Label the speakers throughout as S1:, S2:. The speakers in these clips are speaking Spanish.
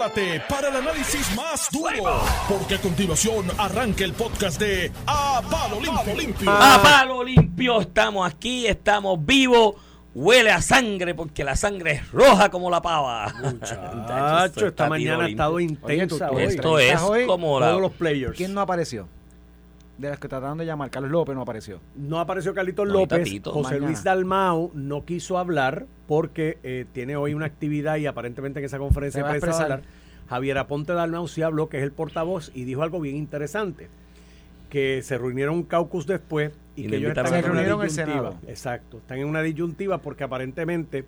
S1: prepárate para el análisis más duro, porque a continuación arranca el podcast de A Palo Limpio.
S2: A palo limpio estamos aquí, estamos vivos. Huele a sangre porque la sangre es roja como la pava.
S3: Muchacho, esta mañana ha estado intensa.
S4: Oye,
S3: hoy.
S2: Esto es
S4: hoy,
S2: como la...
S3: Todos los players.
S4: ¿Quién no apareció? De las que trataron de llamar, Carlos López no apareció.
S3: No apareció Carlitos
S2: No,
S3: López.
S2: Tatito.
S3: José
S4: Mañana.
S3: Luis Dalmau no quiso hablar porque eh, tiene hoy una actividad y aparentemente en esa conferencia
S4: va a
S3: hablar. Javier Aponte Dalmau sí habló, que es el portavoz, y dijo algo bien interesante. Que se reunieron un caucus después y,
S2: Y
S3: que ellos están
S4: a
S3: en una
S4: el
S3: disyuntiva.
S4: Senado.
S3: Exacto. Están en una disyuntiva porque aparentemente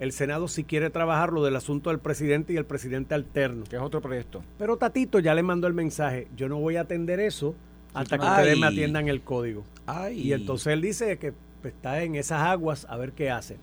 S3: el Senado sí quiere trabajar lo del asunto del presidente y el presidente alterno.
S4: Que es otro proyecto.
S3: Pero Tatito ya le mandó el mensaje, yo no voy a atender eso hasta que
S2: Ay.
S3: ustedes me atiendan el código.
S2: Ay.
S3: Y entonces él dice que está en esas aguas a ver qué hace.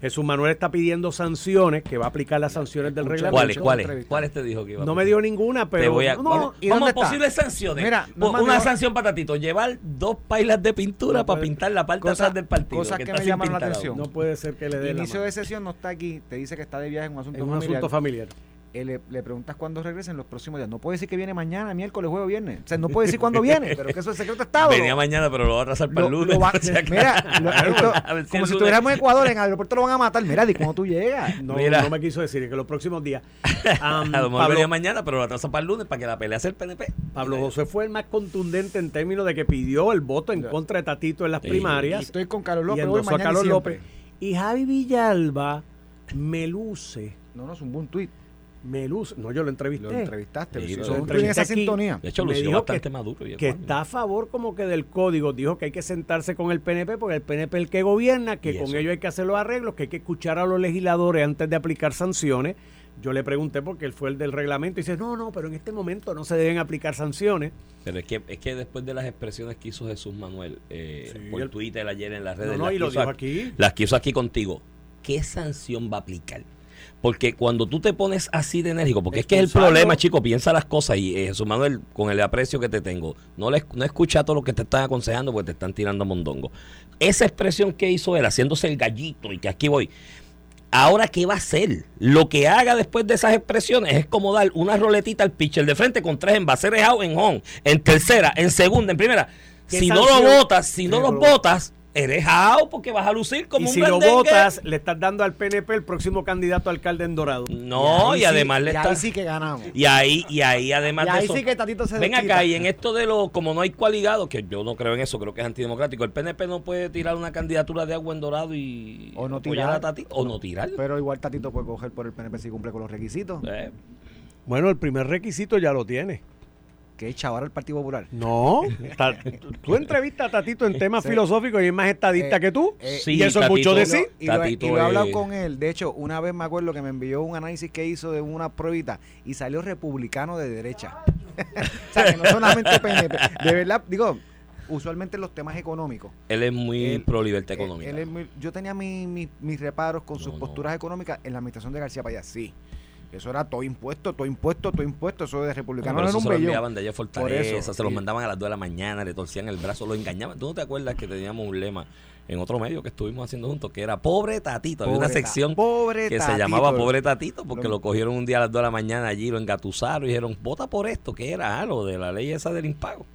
S3: Jesús Manuel está pidiendo sanciones, que va a aplicar las sanciones del reglamento.
S2: ¿Cuáles? ¿Cuáles? ¿Cuáles te dijo que iba a
S3: No me dio ninguna, pero
S2: Te voy a,
S3: no,
S2: vamos,
S4: ¿y
S2: vamos
S4: dónde
S2: a
S4: está?
S2: posibles sanciones.
S4: Mira,
S2: una
S4: dio-
S2: sanción para Tatito. Llevar dos pailas de pintura
S3: No
S2: para
S3: puede-
S2: pintar la parte
S4: Cosa-
S2: atrás del partido.
S4: cosas que
S2: está
S4: me llaman la atención.
S2: aún.
S3: no puede ser que le dé la
S4: Inicio
S3: mano.
S4: de sesión no está aquí, te dice que está de viaje en un asunto
S3: en un
S4: familiar.
S3: asunto familiar.
S4: Eh, le, le preguntas cuándo regresa en los próximos días. No puede decir que viene mañana, miércoles, jueves, viernes. O sea, no puede decir cuándo viene, pero que eso es secreto de Estado.
S2: Venía mañana, pero lo va a atrasar para el lunes.
S4: va- mira, lo- esto-
S2: A ver si
S4: como si estuviéramos en Ecuador, en el aeropuerto lo van a matar. Mira, di cuándo tú llegas.
S3: No,
S2: Mira.
S3: no me quiso decir, es que los próximos días.
S2: A lo mejor
S3: Pablo,
S2: venía mañana, pero lo atrasa para el lunes para que la pelea sea el PNP.
S3: Pablo José fue el más contundente en términos de que pidió el voto en contra de Tatito en las
S2: Sí.
S4: Y
S3: primarias.
S4: estoy con Carlos
S3: y
S4: López hoy,
S3: endosó a
S4: mañana y.
S3: López. Y Javi Villalba me luce,
S4: No, no, es un buen tuit.
S3: Me luce. No, yo lo entrevisté.
S4: Lo entrevistaste.
S2: Sí, lo
S4: son-
S3: entrevisté
S4: en esa
S3: aquí.
S4: sintonía.
S2: De hecho,
S3: Me
S2: lució
S3: dijo
S2: bastante
S3: que-
S2: maduro. y
S3: que está a favor como que del código. Dijo que hay que sentarse con el PNP porque el PNP es el que gobierna, que con
S2: eso.
S3: ellos hay que hacer los arreglos, que hay que escuchar a los legisladores antes de aplicar sanciones. Yo le pregunté porque él fue el del reglamento y dice, no, no, pero en este momento no se deben aplicar sanciones.
S2: Pero es que, es que después de las expresiones que hizo Jesús Manuel eh,
S3: Sí,
S2: por
S3: el-
S2: Twitter ayer en las
S3: No,
S2: redes,
S3: no,
S2: las
S3: y lo
S2: quiso
S3: dijo
S2: aquí-
S3: aquí.
S2: las que hizo aquí contigo, ¿qué sanción va a aplicar? Porque cuando tú te pones así de enérgico, porque es que es el problema, chico, piensa las cosas y eh, Jesús Manuel, con el aprecio que te tengo, no, le, no escucha todo lo que te están aconsejando porque te están tirando mondongo. Esa expresión que hizo él, haciéndose el gallito y que aquí voy, ahora qué va a hacer? Lo que haga después de esas expresiones es como dar una roletita al pitcher de frente con tres envases out en home, en tercera, en segunda, en primera.
S3: ¿Qué
S2: Si no lo
S3: sanción?
S2: votas, si no los votas, eres out porque vas a lucir como
S3: Y
S2: un
S3: si lo votas, le estás dando al PNP el próximo candidato a alcalde en Dorado.
S2: No, y,
S4: sí-
S2: además le
S4: y
S2: está...
S4: ahí sí que ganamos.
S2: Y ahí, y ahí además
S4: Y
S2: de
S4: ahí
S2: eso,
S4: sí que Tatito se
S2: ven acá y en esto de lo, como no hay coaligado, que yo no creo en eso, creo que es antidemocrático, el PNP no puede tirar una candidatura de agua en dorado y
S4: O no
S2: apoyar
S4: tirar.
S2: a Tati, o no tirar.
S4: Pero igual Tatito puede coger por el PNP si cumple con los requisitos.
S2: Eh,
S3: Bueno, el primer requisito ya lo tiene.
S4: Que es chavar al Partido Popular.
S3: No, ta- tú entrevistas a Tatito en temas
S4: Sí.
S3: filosóficos y es más estadista
S4: Eh,
S3: que tú.
S4: eh,
S2: Sí,
S3: y eso es mucho decir.
S4: Y lo, he-
S2: Tatito
S4: y lo he hablado con él. De hecho, una vez me acuerdo que me envió un análisis que hizo de una pruebita y salió republicano de derecha. o sea, que no solamente PNP. De verdad, digo, usualmente los temas económicos.
S2: él es muy
S4: Él-
S2: pro libertad
S4: él-
S2: económica.
S4: él es muy- yo tenía mi- mi- mis reparos con
S2: No,
S4: sus
S2: no.
S4: posturas económicas en la administración de García Payá. Sí. Eso era todo impuesto, todo impuesto, todo impuesto. Eso de republicano no era un
S2: se lo enviaban de allá a Fortaleza,
S4: eso,
S2: se los mandaban a las 2 de la mañana, le torcían el brazo, lo engañaban. ¿Tú no te acuerdas que teníamos un lema en otro medio que estuvimos haciendo juntos que era Pobre Tatito? Había una sección
S4: pobre
S2: que se llamaba Pobre Tatito porque
S4: Lo-
S2: lo cogieron un día a las 2 de la mañana allí, lo engatusaron y dijeron, vota por esto, que era Ah, lo de la ley esa del impago.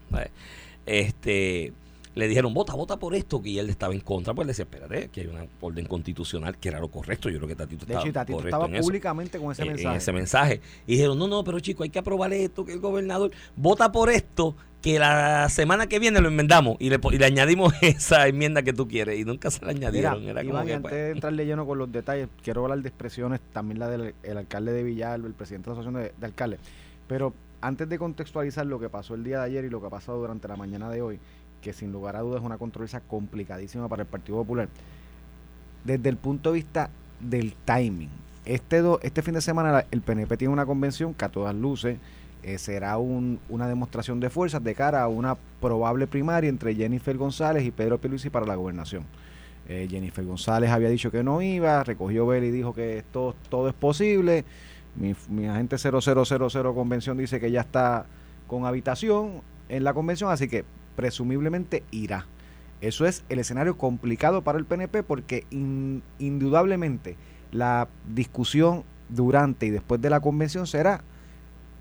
S2: Este, le dijeron, vota, vota por esto, que él estaba en contra, pues le decía, espérate, que hay una orden constitucional que era lo correcto. Yo creo que Tatito
S4: De
S2: estaba
S4: hecho, y Tatito
S2: correcto
S4: estaba
S2: eso
S4: públicamente con ese
S2: en-
S4: mensaje.
S2: en ese mensaje. Y dijeron, no, no, pero chico, hay que aprobar esto, que el gobernador vota por esto, que la semana que viene lo enmendamos y le, po- y le añadimos esa enmienda que tú quieres. Y nunca se la
S4: Mira,
S2: añadieron. Era como
S4: Iván,
S2: que,
S4: antes
S2: pues,
S4: de entrarle lleno con los detalles, quiero hablar de expresiones, también la del el alcalde de Villalba, el presidente de la Asociación de, de Alcaldes. Pero antes de contextualizar lo que pasó el día de ayer y lo que ha pasado durante la mañana de hoy, que sin lugar a dudas es una controversia complicadísima para el Partido Popular, desde el punto de vista del timing. Este, do- este fin de semana el PNP tiene una convención que a todas luces eh, será un- una demostración de fuerzas de cara a una probable primaria entre Jennifer González y Pedro Pierluisi para la gobernación. Eh, Jennifer González había dicho que no iba, recogió Bell y dijo que todo, todo es posible. Mi, mi agente 0000 convención dice que ya está con habitación en la convención, así que presumiblemente irá. Eso es el escenario complicado para el PNP porque in- indudablemente la discusión durante y después de la convención será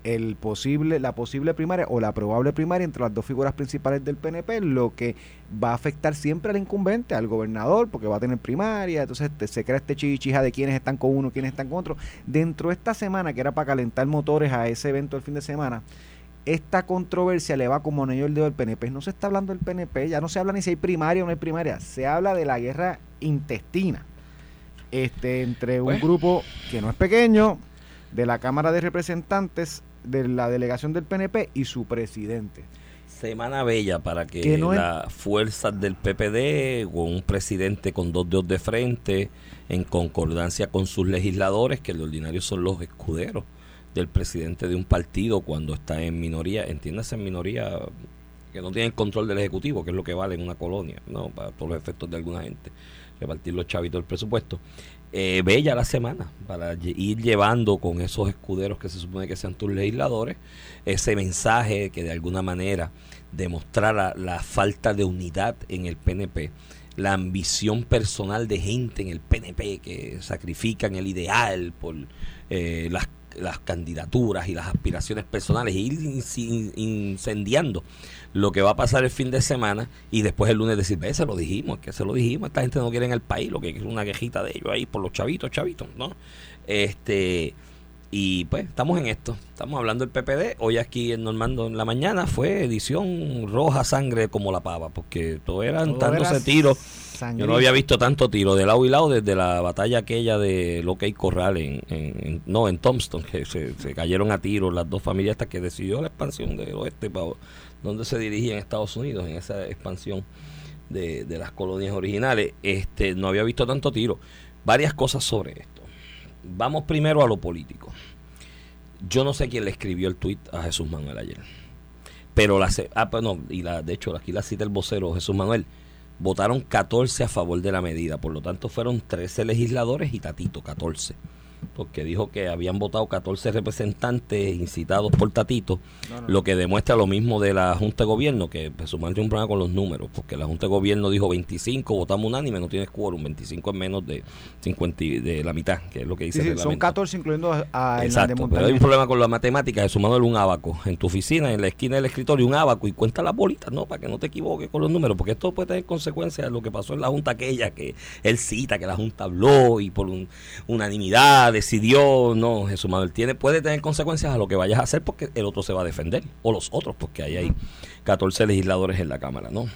S4: el posible, la posible primaria o la probable primaria entre las dos figuras principales del PNP, lo que va a afectar siempre al incumbente, al gobernador, porque va a tener primaria, entonces se crea este chichija de quiénes están con uno, quiénes están con otro. Dentro de esta semana, que era para calentar motores a ese evento del fin de semana, esta controversia le va como anillo el dedo del PNP. No se está hablando del PNP, ya no se habla ni si hay primaria o no hay primaria, se habla de la guerra intestina este, entre un grupo que no es pequeño, de la Cámara de Representantes, de la delegación del PNP y su presidente.
S2: Semana bella para que, las fuerzas del PPD, con un presidente con dos dedos de frente, en concordancia con sus legisladores, que de ordinario son los escuderos del presidente de un partido cuando está en minoría, entiéndase en minoría que no tienen control del Ejecutivo, que es lo que vale en una colonia, ¿no? para todos los efectos de alguna gente repartir los chavitos del presupuesto. Eh, bella la semana para ir llevando con esos escuderos que se supone que sean tus legisladores ese mensaje que de alguna manera demostrara la falta de unidad en el PNP, la ambición personal de gente en el PNP que sacrifican el ideal por eh, las las candidaturas y las aspiraciones personales, e ir incendiando lo que va a pasar el fin de semana y después el lunes decir, ve, se lo dijimos, que se lo dijimos, esta gente no quiere en el país, lo que es una quejita de ellos ahí por los chavitos, chavitos, ¿no? Este, y pues estamos en esto, estamos hablando del PPD, hoy aquí en Normando en la mañana fue edición roja sangre como la pava, porque todo eran dándose tiros yo no había visto tanto tiro de lado y lado desde la batalla aquella de lo que hay Corral en, no en Thompson que se, cayeron a tiros las dos familias hasta que decidió la expansión del oeste para donde se dirigía en Estados Unidos en esa expansión de, las colonias originales. Este no había visto tanto tiro. Varias cosas sobre esto. Vamos primero a lo político. Yo no sé quién le escribió el tuit a Jesús Manuel ayer pero la ah, pues y la de hecho aquí la cita el vocero Jesús Manuel votaron 14 a favor de la medida, por lo tanto fueron 13 legisladores y Tatito 14 porque dijo que habían votado 14 representantes incitados por Tatito, lo que demuestra lo mismo de la Junta de Gobierno, que presumente un problema con los números, porque la Junta de Gobierno dijo 25, votamos unánime, no tienes quórum, 25 es menos de 50 de la mitad, que es lo que dice
S4: sí, Son 14 incluyendo a
S2: Exacto, pero hay un problema con la matemática, sumado un abaco en tu oficina, en la esquina del escritorio, un abaco y cuenta las bolitas, ¿no? Para que no te equivoques con los números, porque esto puede tener consecuencias de lo que pasó en la Junta aquella, que él cita que la Junta habló y por unanimidad decidió, no, Jesús Manuel, tiene, puede tener consecuencias a lo que vayas a hacer porque el otro se va a defender, o los otros, porque ahí hay 14 legisladores en la Cámara, ¿no?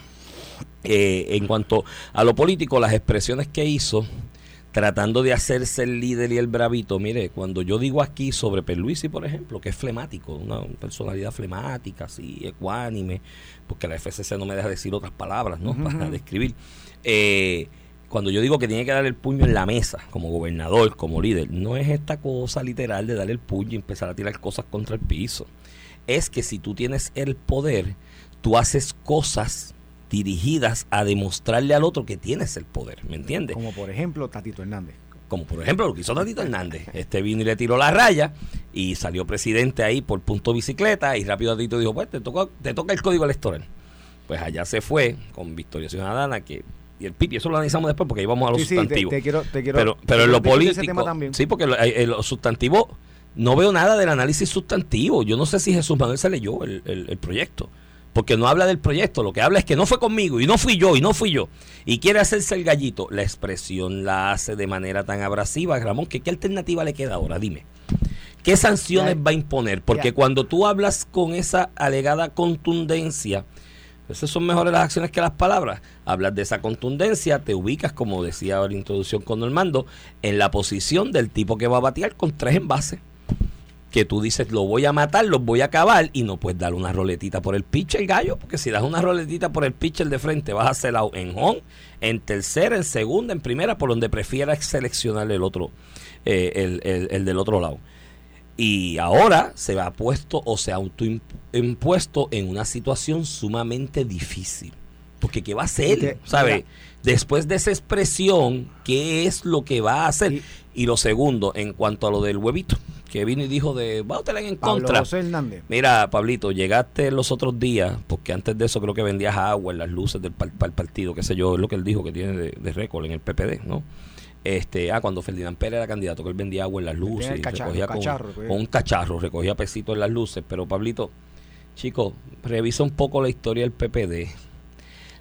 S2: Eh, en cuanto a lo político, las expresiones que hizo, tratando de hacerse el líder y el bravito, mire, cuando yo digo aquí sobre Perluisi, por ejemplo, que es flemático, una personalidad flemática, así, ecuánime, porque la FCC no me deja decir otras palabras, ¿no? Para describir. Eh, cuando yo digo que tiene que dar el puño en la mesa como gobernador, como líder, no es esta cosa literal de dar el puño y empezar a tirar cosas contra el piso. Es que si tú tienes el poder, tú haces cosas dirigidas a demostrarle al otro que tienes el poder, ¿me entiendes?
S4: Como por ejemplo Tatito Hernández.
S2: Como por ejemplo lo que hizo Tatito Hernández. Este vino y le tiró la raya y salió presidente ahí por punto bicicleta y rápido Tatito dijo, pues te toca, te toca el código electoral. Pues allá se fue con Victoria Ciudadana, que y el eso lo analizamos después porque ahí vamos a los sustantivos. pero, pero en lo político, sí, porque los sustantivos, no veo nada del análisis sustantivo. Yo no sé si Jesús Manuel se leyó el, el, proyecto, porque no habla del proyecto, lo que habla es que no fue conmigo y no fui yo y no fui yo. Y quiere hacerse el gallito. La expresión la hace de manera tan abrasiva, Ramón, que qué alternativa le queda ahora, dime. ¿Qué sanciones va a imponer? Porque cuando tú hablas con esa alegada contundencia, esas son mejores las acciones que las palabras. Hablas de esa contundencia, te ubicas, como decía la introducción con Normando, en la posición del tipo que va a batear con tres envases. Que tú dices, lo voy a matar, los voy a acabar, y no puedes dar una roletita por el pitcher, gallo, porque si das una roletita por el pitcher de frente, vas a hacerla en home, en tercera, en segunda, en primera, por donde prefieras seleccionar el otro, eh, el, el del otro lado. Y ahora se ha puesto o se ha autoimpuesto en una situación sumamente difícil. Porque ¿qué va a hacer? ¿Sabe? Después de esa expresión, ¿qué es lo que va a hacer? Y, lo segundo, en cuanto a lo del huevito, que vino y dijo de, tener en contra. Mira, Pablito, llegaste los otros días, porque antes de eso creo que vendías agua en las luces del partido, qué sé yo, es lo que él dijo que tiene de, de récord en el PPD, ¿no? Este, ah, cuando Ferdinand Pérez era candidato, que él vendía agua en las luces,
S4: el cacharro,
S2: recogía con,
S4: cacharro, pues.
S2: con un cacharro, recogía pesito en las luces. Pero Pablito, chico, revisa un poco la historia del PPD.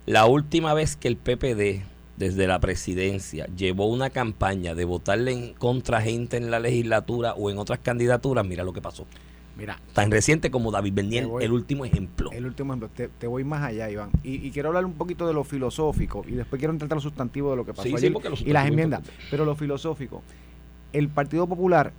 S2: La última vez que el PPD, desde la presidencia, llevó una campaña de votarle en contra gente en la legislatura o en otras candidaturas, mira lo que pasó.
S4: Mira,
S2: Tan reciente como David Bernier,
S4: voy.
S2: el último ejemplo.
S4: el último ejemplo, te, te voy más allá, Iván. Y, y quiero hablar un poquito de lo filosófico y después quiero entrar a lo sustantivo de lo que pasó
S2: Sí, sí,
S4: ayer
S2: lo
S4: y las enmiendas. Pero lo filosófico. El Partido Popular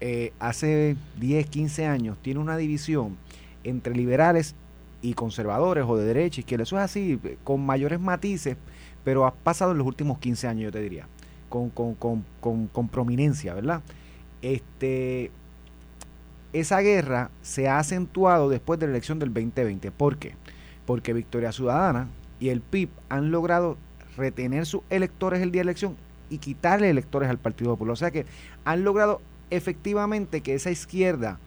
S4: eh, hace 10, 15 años tiene una división entre liberales y conservadores o de derecha, izquierda. Eso es así, con mayores matices, pero ha pasado en los últimos 15 años, yo te diría, con, con, con, con, con prominencia, ¿verdad? Este, esa guerra se ha acentuado después de la elección del 2020. ¿Por qué? Porque Victoria Ciudadana y el PIB han logrado retener sus electores el día de la elección y quitarle electores al Partido Popular. O sea que han logrado efectivamente que esa izquierda,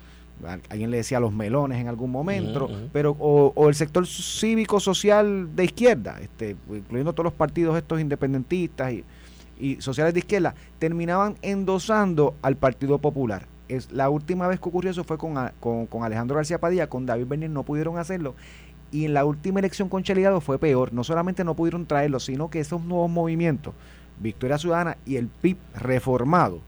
S4: alguien le decía los melones en algún momento, pero o, o el sector cívico social de izquierda, este, incluyendo todos los partidos estos independentistas y, y sociales de izquierda, terminaban endosando al Partido Popular. Es, la última vez que ocurrió eso fue con, a- con, con Alejandro García Padilla, con David Bernier no pudieron hacerlo. Y en la última elección con Chelidado fue peor. No solamente no pudieron traerlo, sino que esos nuevos movimientos, Victoria Ciudadana y el PIB reformado,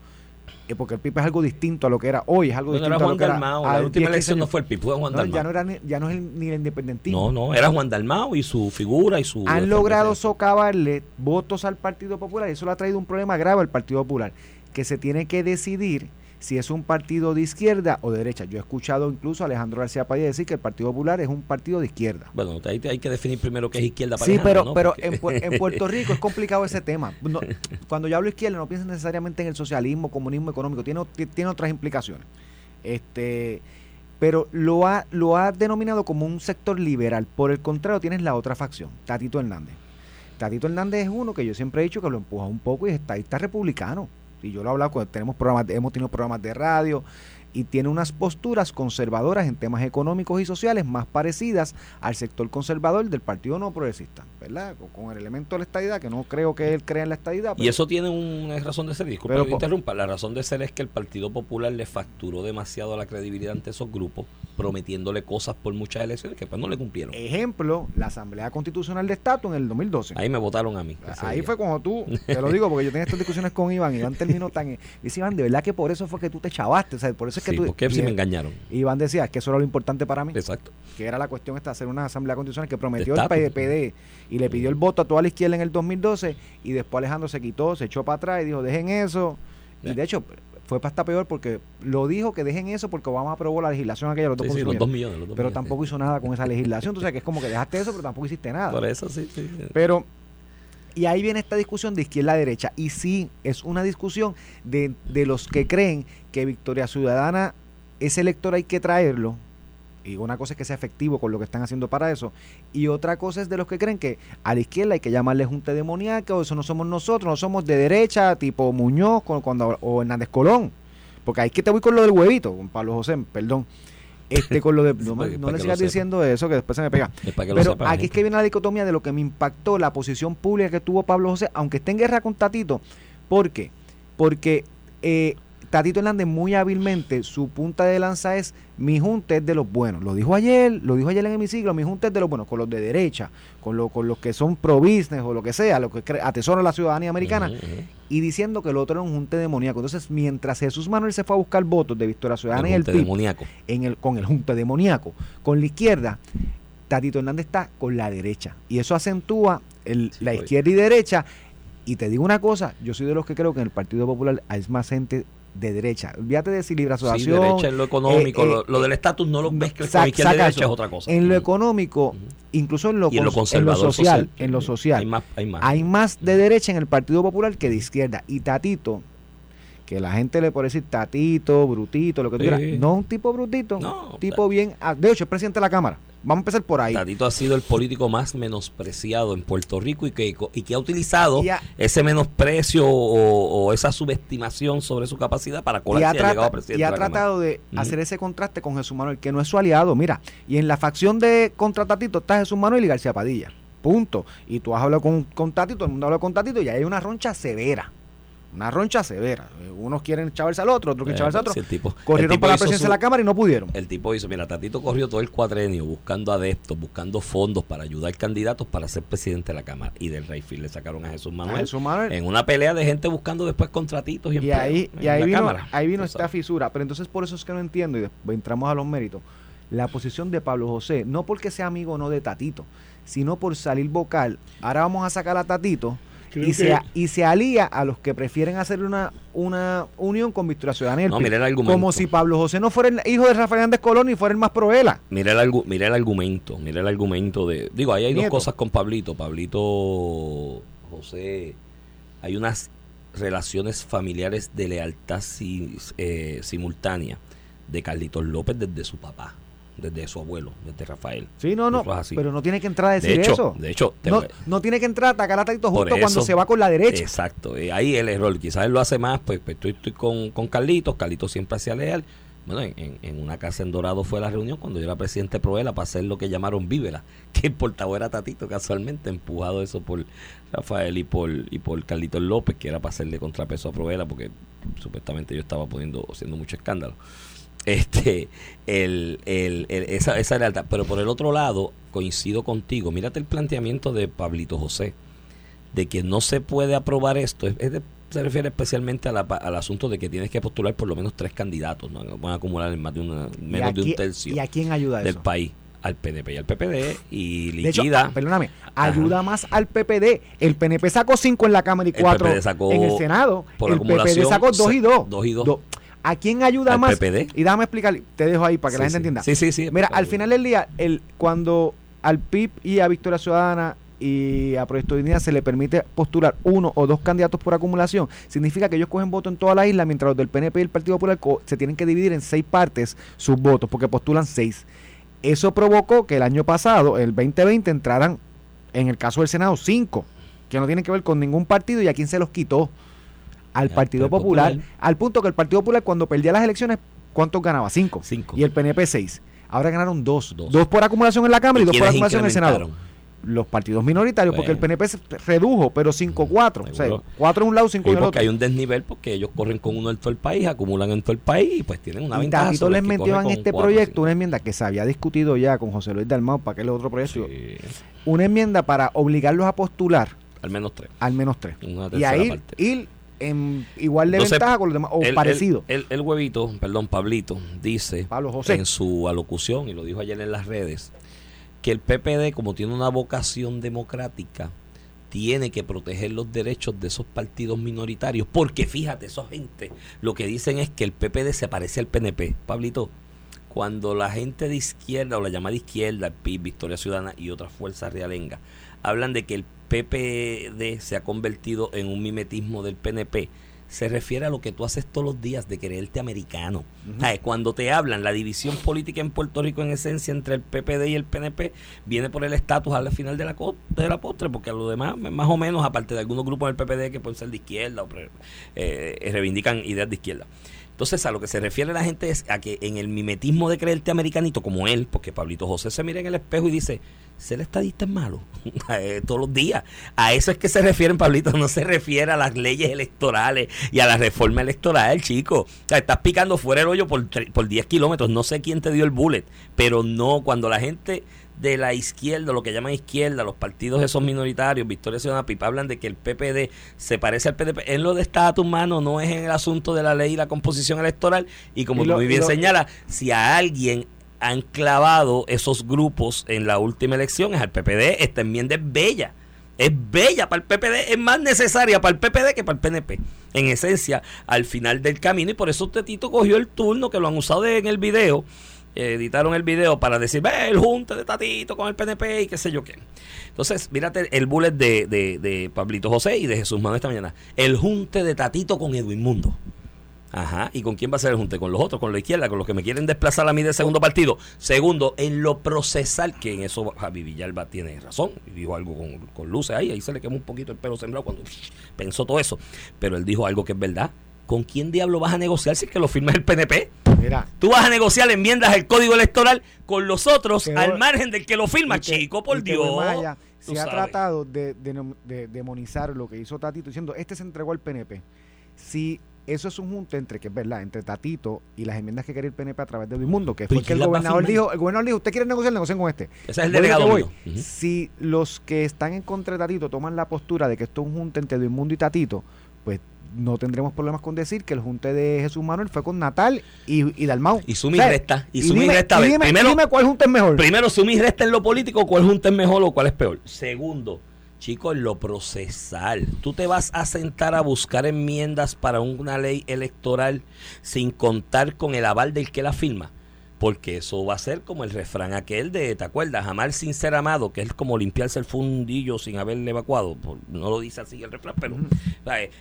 S4: eh, porque el PIB es algo distinto a lo que era hoy, es algo
S2: No, no
S4: distinto
S2: era
S4: a
S2: Juan
S4: lo que era
S2: Dalmao.
S4: hace
S2: La última
S4: 10, 15
S2: elección no fue el PIB, fue Juan
S4: No,
S2: Dalmao.
S4: ya no era ya no es el- ni el independentismo.
S2: No, no, era Juan Dalmao y su figura y su...
S4: Han logrado socavarle votos al Partido Popular y eso le ha traído un problema grave al Partido Popular, que se tiene que decidir si es un partido de izquierda o de derecha. Yo he escuchado incluso a Alejandro García Padilla decir que el Partido Popular es un partido de izquierda.
S2: Bueno, te- hay que definir primero qué es izquierda para
S4: Sí, pero,
S2: ¿no?
S4: pero
S2: Porque-
S4: en, en Puerto Rico es complicado ese tema. No, cuando yo hablo izquierda no pienso necesariamente en el socialismo, comunismo económico, tiene, ot- tiene otras implicaciones. Este, pero lo ha, lo ha denominado como un sector liberal. Por el contrario, tienes la otra facción, Tatito Hernández. Tatito Hernández es uno que yo siempre he dicho que lo empuja un poco y es estadista republicano. Y yo lo he hablado cuando tenemos programas, hemos tenido programas de radio y tiene unas posturas conservadoras en temas económicos y sociales más parecidas al sector conservador del Partido No Progresista, ¿verdad? Con, el elemento de la estadidad, que no creo que él crea en la estadidad.
S2: Y eso tiene una razón de ser, disculpa
S4: Pero
S2: que interrumpa, la razón de ser es que el Partido Popular le facturó demasiado la credibilidad ante esos grupos, prometiéndole cosas por muchas elecciones que pues no le cumplieron.
S4: Ejemplo, la Asamblea Constitucional de Estatus en el 2012.
S2: Ahí me votaron a mí.
S4: Ahí
S2: día.
S4: fue cuando tú, te lo digo porque yo tenía estas discusiones con Iván, Iván terminó tan... Dice Iván, de verdad que por eso fue que tú te chavaste, o sea, por eso es que
S2: Sí,
S4: tú...
S2: porque si me engañaron.
S4: Iván decía que eso era lo importante para mí,
S2: Exacto.
S4: que era la cuestión esta, hacer una asamblea constitucional que prometió el. PDPD y le pidió el voto a toda la izquierda en el 2012 y después Alejandro se quitó, se echó para atrás y dijo, dejen eso. Y de hecho, fue para hasta peor porque lo dijo que dejen eso porque Obama aprobó la legislación aquella, los dos
S2: Sí, sí, los dos millones. los dos
S4: pero
S2: millones.
S4: tampoco hizo nada con esa legislación. Entonces, que es como que dejaste eso, pero tampoco hiciste nada.
S2: Por eso sí. sí.
S4: Pero, y ahí viene esta discusión de izquierda a derecha. Y sí, es una discusión de, de los que creen que Victoria Ciudadana, ese elector hay que traerlo. Y una cosa es que sea efectivo con lo que están haciendo para eso. Y otra cosa es de los que creen que a la izquierda hay que llamarle junta demoníaca, o eso no somos nosotros, no somos de derecha, tipo Muñoz cuando, o Hernández Colón. Porque ahí que te voy con lo del huevito, con Pablo José, perdón. Este con lo de. No, me- no le sigas diciendo eso, que después se me pega. Pero
S2: sepa
S4: aquí es que viene la dicotomía de lo que me impactó la posición pública que tuvo Pablo José, aunque esté en guerra con Tatito. ¿Por qué? Porque eh, Tatito Hernández muy hábilmente, su punta de lanza es mi junta es de los buenos. Lo dijo ayer, lo dijo ayer en mi siglo, mi junta es de los buenos, con los de derecha, con, lo- con los que son pro business o lo que sea, lo que atesoran la ciudadanía americana, y diciendo que el otro era un junte demoníaco. Entonces, mientras Jesús Manuel se fue a buscar votos de Victoria Ciudadana y el PIB,
S2: demoníaco.
S4: en el, con el junte demoníaco. Con la izquierda, Tatito Hernández está con la derecha. Y eso acentúa el-
S2: Sí,
S4: la izquierda y derecha. Y te digo una cosa, yo soy de los que creo que en el Partido Popular hay más gente de derecha. Olvídate de si libre
S2: Sí,
S4: asociación.
S2: derecha en lo económico.
S4: eh,
S2: lo,
S4: eh,
S2: lo del estatus no lo
S4: no,
S2: mezcles con izquierda y derecha, es otra cosa.
S4: en lo económico, incluso en lo,
S2: Y en lo conservador
S4: social, en lo social,
S2: Hay más. Hay más.
S4: hay más de derecha en el Partido Popular que de izquierda. Y Tatito, que la gente le puede decir Tatito, Brutito, lo que tú
S2: Sí.
S4: quieras. No un tipo brutito,
S2: No,
S4: un tipo bien. De hecho, es presidente de la Cámara. Vamos a empezar por ahí.
S2: Tatito ha sido el político más menospreciado en Puerto Rico y que, y que ha utilizado ese menosprecio o, o esa subestimación sobre su capacidad para colarse
S4: ha,
S2: y ha llegado a
S4: trata-
S2: presidente
S4: y ha
S2: de la Cámara.
S4: tratado de hacer ese contraste con Jesús Manuel, que no es su aliado. Mira, y en la facción de contra Tatito está Jesús Manuel y García Padilla. Punto. Y tú has hablado con, con Tatito, todo el mundo ha hablado con Tatito y ahí hay una roncha severa. Una roncha severa. Eh, Unos quieren chavarse al otro, otros quieren
S2: Eh,
S4: chavarse al
S2: si
S4: otro.
S2: el tipo-
S4: Corrieron
S2: el tipo
S4: para la presidencia
S2: su-
S4: de la Cámara y no pudieron.
S2: El tipo hizo, mira, Tatito corrió todo el cuatrenio buscando adeptos, buscando fondos para ayudar candidatos para ser presidente de la Cámara. Y del Rayfield le sacaron a Jesús Manuel.
S4: Jesús Manuel.
S2: En una pelea de gente buscando después contratitos y,
S4: Y ahí,
S2: en
S4: y ahí
S2: la
S4: vino,
S2: Cámara.
S4: ahí vino esta fisura. Pero entonces por eso es que no entiendo, y después entramos a los méritos, la posición de Pablo José, no porque sea amigo o no de Tatito, sino por salir vocal. Ahora vamos a sacar a Tatito
S3: Creo
S4: y se,
S3: que-
S4: y se alía a los que prefieren hacer una, una unión con Victoria el
S2: No, mira el argumento.
S4: Como si Pablo José no fuera el hijo de Rafael Hernández Colón y fuera el más proela.
S2: Mira el, mira el argumento, mira el argumento de... Digo, ahí hay
S4: Nieto.
S2: dos cosas con Pablito. Pablito, José, hay unas relaciones familiares de lealtad si- eh, simultánea de Carlitos López desde su papá, desde su abuelo, desde Rafael.
S4: Sí, no, no,
S2: es
S4: pero no tiene que entrar a decir
S2: de hecho,
S4: eso.
S2: de hecho, te
S4: no, tiene que entrar a atacar a Tatito
S2: Por
S4: justo cuando se va con la derecha.
S2: Exacto, eh, ahí el error. Quizás él lo hace más, pues, pues, estoy, estoy con, con Carlitos, Carlitos siempre hacía leal. Bueno, en, una casa en Dorado fue la reunión cuando yo era presidente de Proela para hacer lo que llamaron Vívela, que el portavoz era Tatito casualmente, empujado eso por Rafael y por, y por Carlitos López, que era para hacerle contrapeso a Proela, porque supuestamente yo estaba poniendo, haciendo mucho escándalo. Este, el, el, el- esa, esa lealtad. Pero por el otro lado, coincido contigo. Mírate el planteamiento de Pablito José de que no se puede aprobar esto, es- es de- se refiere especialmente a la al asunto de que tienes que postular por lo menos tres candidatos, no van a acumular en más de una,
S4: ¿Y
S2: menos de un tercio
S4: ¿Y a quién ayuda
S2: del
S4: eso?
S2: país, al PNP y al PPD, y
S4: De hecho,
S2: liquida.
S4: ah, perdóname, ayuda más al PPD. El PNP sacó 5 en la Cámara y
S2: El
S4: 4
S2: PPD sacó,
S4: en el Senado.
S2: por
S4: el PPD sacó 2 y 2.
S2: dos y dos.
S4: ¿A quién ayuda más?
S2: PPD.
S4: Y déjame explicar, te dejo ahí para que la gente
S2: sí.
S4: entienda.
S2: Sí, sí, sí.
S4: Mira, al final del día, el, cuando al PIB y a Victoria Ciudadana y a Proyecto de Dignidad se le permite postular uno o dos candidatos por acumulación, significa que ellos cogen voto en toda la isla, mientras los del PNP y el Partido Popular se tienen que dividir en seis partes sus votos, porque postulan seis. Eso provocó que el año pasado, el 2020, entraran, en el caso del Senado, cinco, que no tienen que ver con ningún partido y a quién se los quitó. Al Partido Popular,
S2: Popular.
S4: al punto que el Partido Popular cuando perdía las elecciones, ¿cuántos ganaba? Cinco.
S2: Cinco.
S4: Y el PNP seis. Ahora ganaron dos.
S2: Dos.
S4: Dos, por acumulación en la Cámara y, dos por acumulación en el Senado. Los partidos minoritarios, porque el. PNP se redujo, pero 5-4. O sea,
S2: Seguro.
S4: 4 en un lado, 5
S2: Sí,
S4: en el
S2: porque
S4: otro.
S2: hay un desnivel porque ellos corren con uno en todo el país, acumulan en todo el país y pues tienen una
S4: y
S2: ventaja. Sobre
S4: les
S2: el que
S4: metió en este
S2: cuatro,
S4: proyecto una enmienda que se había discutido ya con José Luis Dalmau para aquel otro proyecto.
S2: Sí,
S4: Una enmienda para obligarlos a postular
S2: al menos tres.
S4: al menos tres.
S2: Una
S4: Y ahí
S2: parte.
S4: ir en igual de
S2: Entonces,
S4: ventaja con los demás, o
S2: El-
S4: parecido.
S2: El, el- el huevito, perdón, Pablito, dice
S4: Pablo José.
S2: en su alocución, y lo dijo ayer en las redes, que el PPD, como tiene una vocación democrática, tiene que proteger los derechos de esos partidos minoritarios. Porque fíjate, esa gente lo que dicen es que el PPD se parece al PNP. Pablito, cuando la gente de izquierda o la llamada izquierda, el PIB, Victoria Ciudadana y otras fuerzas realengas, hablan de que el PPD se ha convertido en un mimetismo del PNP, se refiere a lo que tú haces todos los días de creerte americano. Cuando te hablan, la división política en Puerto Rico en esencia entre el PPD y el PNP viene por el estatus al final de la, de la postre, porque a lo demás, más o menos, aparte de algunos grupos del PPD que pueden ser de izquierda o eh, reivindican ideas de izquierda. Entonces, a lo que se refiere la gente es a que en el mimetismo de creerte americanito, como él, porque Pablito José se mira en el espejo y dice, ser estadista es malo, Eh, todos los días. A eso es que se refieren, Pablito, no se refiere a las leyes electorales y a la reforma electoral, chico. O sea, estás picando fuera el hoyo por, por 10 kilómetros, no sé quién te dio el bullet, pero no, cuando la gente de la izquierda, lo que llaman izquierda, los partidos esos minoritarios, Victoria Ciudadana, Pipa, hablan de que el PPD se parece al PDP. En lo de estatus humano, no es en el asunto de la ley y la composición electoral. Y como
S4: Y
S2: tú muy bien señalas, si a alguien han clavado esos grupos en la última elección, es al PPD, esta enmienda es bella. Es bella para el PPD, es más necesaria para el PPD que para el PNP. En esencia, al final del camino, y por eso Tetito cogió el turno que lo han usado en el video eh, editaron el video para decir, ve el junte de Tatito con el PNP y qué sé yo qué. Entonces, mírate el bullet de, de, de Pablito José y de Jesús Manuel esta mañana. El junte de Tatito con Edwin Mundo. Ajá. ¿Y con quién va a ser el junte? Con los otros, con la izquierda, con los que me quieren desplazar a mí del segundo partido. Segundo, en lo procesal, que en eso Javi Villalba tiene razón. Dijo algo con, con luces ahí, ahí se le quemó un poquito el pelo sembrado cuando pensó todo eso. Pero él dijo algo que es verdad. ¿Con quién diablo vas a negociar si es que lo firma el PNP?
S4: Mira,
S2: Tú vas a negociar enmiendas al código electoral con los otros al margen del que lo firma,
S4: te-
S2: chico, por Dios.
S4: Se ha tratado de, de- de demonizar lo que hizo Tatito diciendo, este se entregó al PNP. Si eso es un junte entre, que es verdad, entre Tatito y las enmiendas que quería el PNP a través de Mundo, que fue
S2: ¿y
S4: que el gobernador dijo, el gobernador dijo, usted quiere negociar, negocien con este.
S2: Ese es el delegado
S4: voy.
S2: mío. Ujú.
S4: Si los que están en contra de Tatito toman la postura de que esto es un junte entre Mundo y Tatito, pues no tendremos problemas con decir que el junte de Jesús Manuel fue con Natal y, y Dalmau.
S2: Y suma y
S4: O sea,
S2: resta, y suma y
S4: dime,
S2: resta.
S4: y
S2: A ver,
S4: dime-
S2: primero-
S4: dime cuál junte es mejor.
S2: Primero, suma y resta en lo político, cuál junta es mejor o cuál es peor. Segundo, chicos, lo procesal. Tú te vas a sentar a buscar enmiendas para una ley electoral sin contar con el aval del que la firma. Porque eso va a ser como el refrán aquel de, ¿te acuerdas? Amar sin ser amado, que es como limpiarse el fundillo sin haberle evacuado. No lo dice así el refrán, pero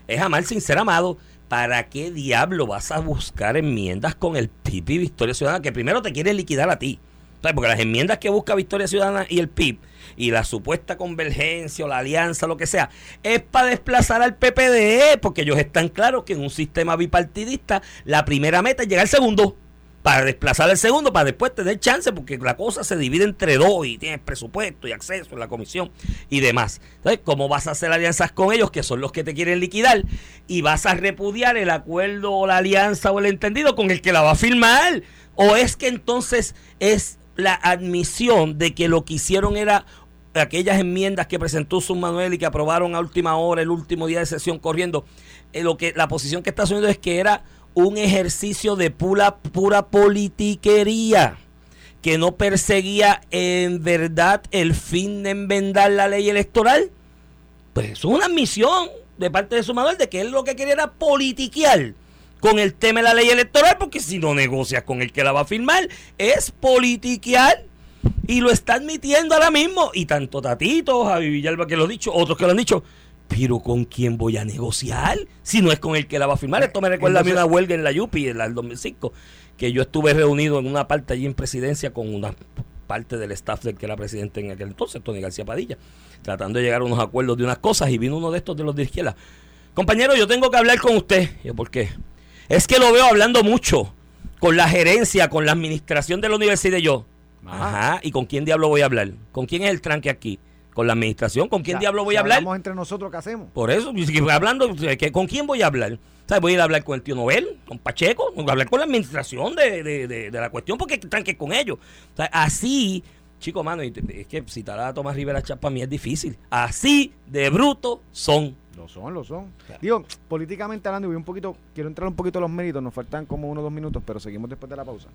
S2: es amar sin ser amado. ¿Para qué diablo vas a buscar enmiendas con el y Victoria Ciudadana? Que primero te quieren liquidar a ti. Sea, Porque las enmiendas que busca Victoria Ciudadana y el PIB y la supuesta convergencia o la alianza, lo que sea, es para desplazar al PPD, porque ellos están claros que en un sistema bipartidista la primera meta es llegar al segundo, para desplazar al segundo, para después tener chance, porque la cosa se divide entre dos y tienes presupuesto y acceso en la comisión y demás. Entonces, ¿cómo vas a hacer alianzas con ellos, que son los que te quieren liquidar, y vas a repudiar el acuerdo o la alianza o el entendido con el que la va a firmar? ¿O es que entonces es la admisión de que lo que hicieron era aquellas enmiendas que presentó Sun Manuel y que aprobaron a última hora, el último día de sesión corriendo, eh, lo que la posición que está asumiendo es que era un ejercicio de pura, pura politiquería que no perseguía en verdad el fin de enmendar la ley electoral. Pues es una admisión de parte de su Manuel de que él lo que quería era politiquear con el tema de la ley electoral, porque si no negocias con el que la va a firmar, es politiquear. Y lo está admitiendo ahora mismo. Y tanto Tatito, Javi Villalba que lo ha dicho, otros que lo han dicho. Pero ¿con quién voy a negociar? Si no es con el que la va a firmar. Esto me recuerda a mí una huelga en la Yupi en del 2005, que yo estuve reunido en una parte allí en presidencia con una parte del staff del que era presidente en aquel entonces, Tony García Padilla, tratando de llegar a unos acuerdos de unas cosas y vino uno de estos de los de izquierda. Compañero, yo tengo que hablar con usted. Yo, ¿por qué? Es que lo veo hablando mucho con la gerencia, con la administración de la universidad y yo. Ajá. ¿Y con quién diablo voy a hablar? ¿Con quién es el tranque aquí? ¿Con la administración? ¿Con quién diablo voy a hablar?
S4: hablamos entre nosotros, ¿qué hacemos?
S2: Por eso, hablando, ¿qué- ¿con quién voy a hablar? ¿Sabes? Voy a ir a hablar con el tío Nobel, con Pacheco, voy a hablar con la administración de, de- de- de la cuestión porque están que con ellos. Así, chico, mano, es que citar a Tomás Rivera Chapa para mí es difícil. Así de bruto son.
S4: Lo son, lo son. Digo, políticamente hablando, voy un poquito, quiero entrar un poquito a los méritos, nos faltan como uno o dos minutos, pero seguimos después de la pausa.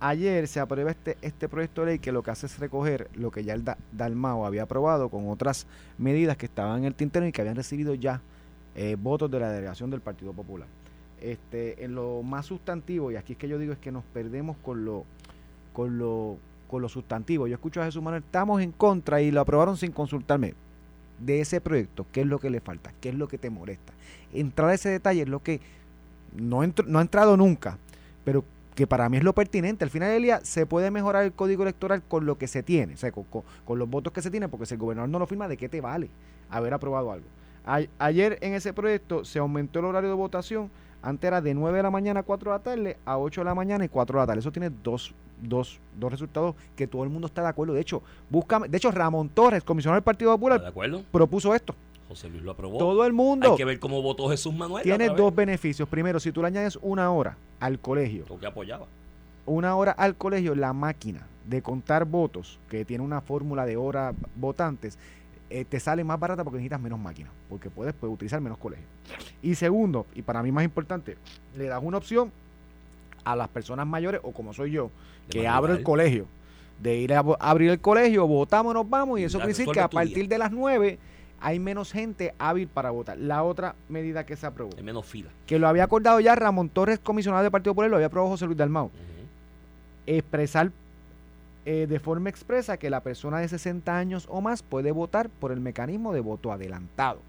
S4: Ayer se aprueba este, este proyecto de ley que lo que hace es recoger lo que ya el Da- Dalmao había aprobado con otras medidas que estaban en el tintero y que habían recibido ya eh, votos de la delegación del Partido Popular. Este, en lo más sustantivo, y aquí es que yo digo es que nos perdemos con lo, con lo, con lo sustantivo. Yo escucho a Jesús Manuel, estamos en contra y lo aprobaron sin consultarme de ese proyecto, qué es lo que le falta, qué es lo que te molesta. Entrar a ese detalle es lo que no, no ha entrado nunca, pero que para mí es lo pertinente. Al final del día se puede mejorar el código electoral con lo que se tiene, o sea, con, con- los votos que se tiene, porque si el gobernador no lo firma, ¿de qué te vale haber aprobado algo? Ayer en ese proyecto se aumentó el horario de votación, antes era de 9 de la mañana a 4 de la tarde, a 8 de la mañana y 4 de la tarde. Eso tiene dos, dos, dos resultados que todo el mundo está de acuerdo. De hecho, busca, de hecho Ramón Torres, comisionado del Partido
S2: ¿Está
S4: Popular,
S2: de acuerdo?
S4: propuso esto.
S2: José Luis lo aprobó.
S4: Todo el mundo
S2: Hay que ver cómo votó Jesús Manuel.
S4: tiene dos beneficios. Primero, si tú le añades una hora al colegio,
S2: Lo que apoyaba.
S4: una hora al colegio, la máquina de contar votos, que tiene una fórmula de hora votantes, eh, te sale más barata porque necesitas menos máquinas, porque puedes, puedes utilizar menos colegios. Y segundo, y para mí más importante, le das una opción a las personas mayores, o como soy yo, que abro el colegio, de ir a, abrir el colegio, votamos, nos vamos, y eso quiere decir que a partir de las 9 hay menos gente hábil para votar. La otra medida que se aprobó,
S2: Hay menos fila.
S4: que lo había acordado ya Ramón Torres, comisionado del Partido Popular, lo había aprobado José Luis Dalmau
S2: Ujú.
S4: expresar eh, de forma expresa que la persona de 60 años o más puede votar por el mecanismo de voto adelantado.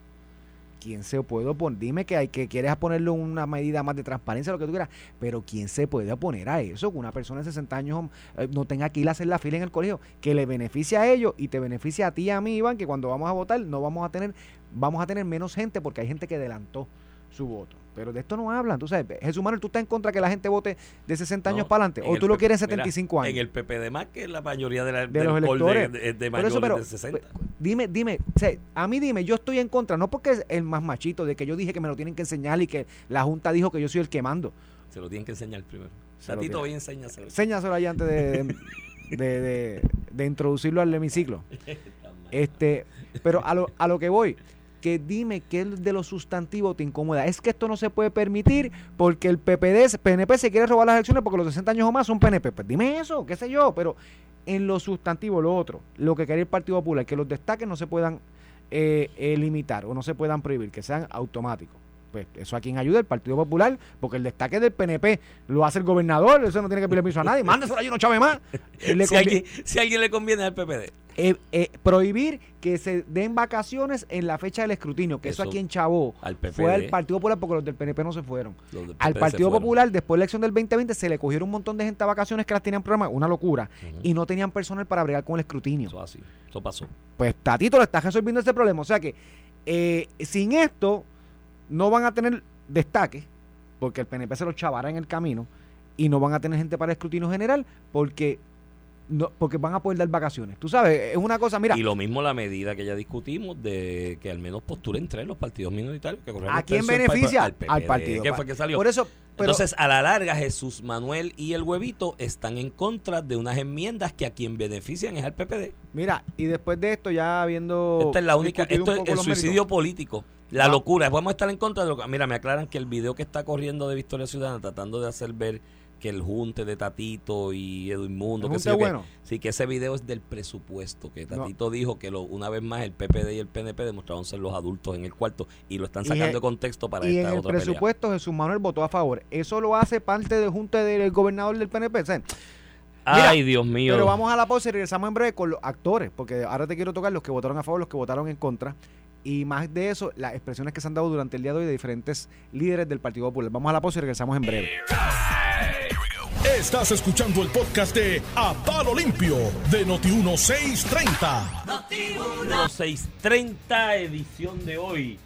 S4: ¿Quién se puede oponer? Dime que hay que quieres ponerle una medida más de transparencia, lo que tú quieras, pero ¿quién se puede oponer a eso? Que una persona de 60 años eh, no tenga que ir a hacer la fila en el colegio, que le beneficia a ellos y te beneficia a ti y a mí, Iván, que cuando vamos a votar no vamos a tener, vamos a tener menos gente porque hay gente que adelantó su voto. Pero de esto no hablan. Tú sabes, Jesús Manuel, tú estás en contra que la gente vote de 60 años para adelante. O tú lo quieres en
S2: mira,
S4: 75 años.
S2: En el PPD más que la mayoría de, la,
S4: de los electores.
S2: de, de- de
S4: eso,
S2: mayores
S4: pero,
S2: de 60.
S4: pues, dime, dime, o sea, a mí dime, yo estoy en contra, no porque es el más machito, de que yo dije que me lo tienen que enseñar y que la Junta dijo que yo soy el que mando.
S2: Se lo tienen que enseñar primero. Tatito, voy a enseñárselo.
S4: Enséñaselo ahí antes de, de, de- de- de introducirlo al hemiciclo. Este, pero a lo, a lo que voy, que dime qué de lo sustantivo te incomoda. Es que esto no se puede permitir porque el PPD, PNP se quiere robar las elecciones porque los 60 años o más son PNP. Pues dime eso, qué sé yo, pero en lo sustantivo, lo otro, lo que quería el Partido Popular, que los destaques no se puedan eh, eh, limitar o no se puedan prohibir, que sean automáticos. Pues eso a quien ayuda el Partido Popular, porque el destaque del PNP lo hace el gobernador, eso no tiene que pedir permiso a nadie, mándeselo allí, no chave más.
S2: Si, alguien, si alguien le conviene al PPD.
S4: eh, eh, prohibir que se den vacaciones en la fecha del escrutinio, que eso,
S2: Eso,
S4: aquí en Chabó
S2: al
S4: fue al Partido Popular porque los del PNP no se fueron. Al Partido
S2: fueron.
S4: Popular, después de la elección del 2020, se le cogieron un montón de gente a vacaciones que las tenían programadas, una locura, y no tenían personal para bregar con el escrutinio.
S2: Eso así. Eso pasó.
S4: Pues Tatito le está resolviendo ese problema. O sea que eh, sin esto no van a tener destaque, porque el PNP se los chavará en el camino, y no van a tener gente para el escrutinio general, porque no, porque van a poder dar vacaciones. Tú sabes, es una cosa, mira,
S2: Y lo mismo la medida que ya discutimos de que al menos posturen tres los partidos minoritarios. Que
S4: ¿A quién beneficia? Al
S2: PPD,
S4: partido.
S2: ¿Qué fue que salió?
S4: por eso, pero,
S2: Entonces, a la larga, Jesús Manuel y el huevito están en contra de unas enmiendas que a quien benefician es al PPD.
S4: mira, y después de esto, ya habiendo.
S2: Esta es la única, esto es el suicidio
S4: méritos,
S2: político. La
S4: Ah.
S2: locura. Vamos a estar en contra de lo que. Mira, me aclaran que el video que está corriendo de Victoria Ciudadana, tratando de hacer ver que el junte de Tatito y Edwin Mundo,
S4: ¿El
S2: que
S4: bueno?
S2: sí, que ese video es del presupuesto. Que
S4: No.
S2: Tatito dijo que lo, una vez más el PPD y el PNP demostraron ser los adultos en el cuarto y lo están sacando de contexto para
S4: Y en
S2: esta
S4: el
S2: otra pelea.
S4: presupuesto, Jesús Manuel votó a favor. Eso lo hace parte del junte del gobernador del PNP. o sea, Mira,
S2: Ay, Dios mío.
S4: Pero vamos a la pausa y regresamos en breve con los actores, porque ahora te quiero tocar los que votaron a favor, los que votaron en contra. Y más de eso, las expresiones que se han dado durante el día de hoy de diferentes líderes del Partido Popular. Vamos a la pausa y regresamos en breve.
S1: Estás escuchando el podcast de A Palo Limpio de Noti1630.
S2: 630 edición de hoy.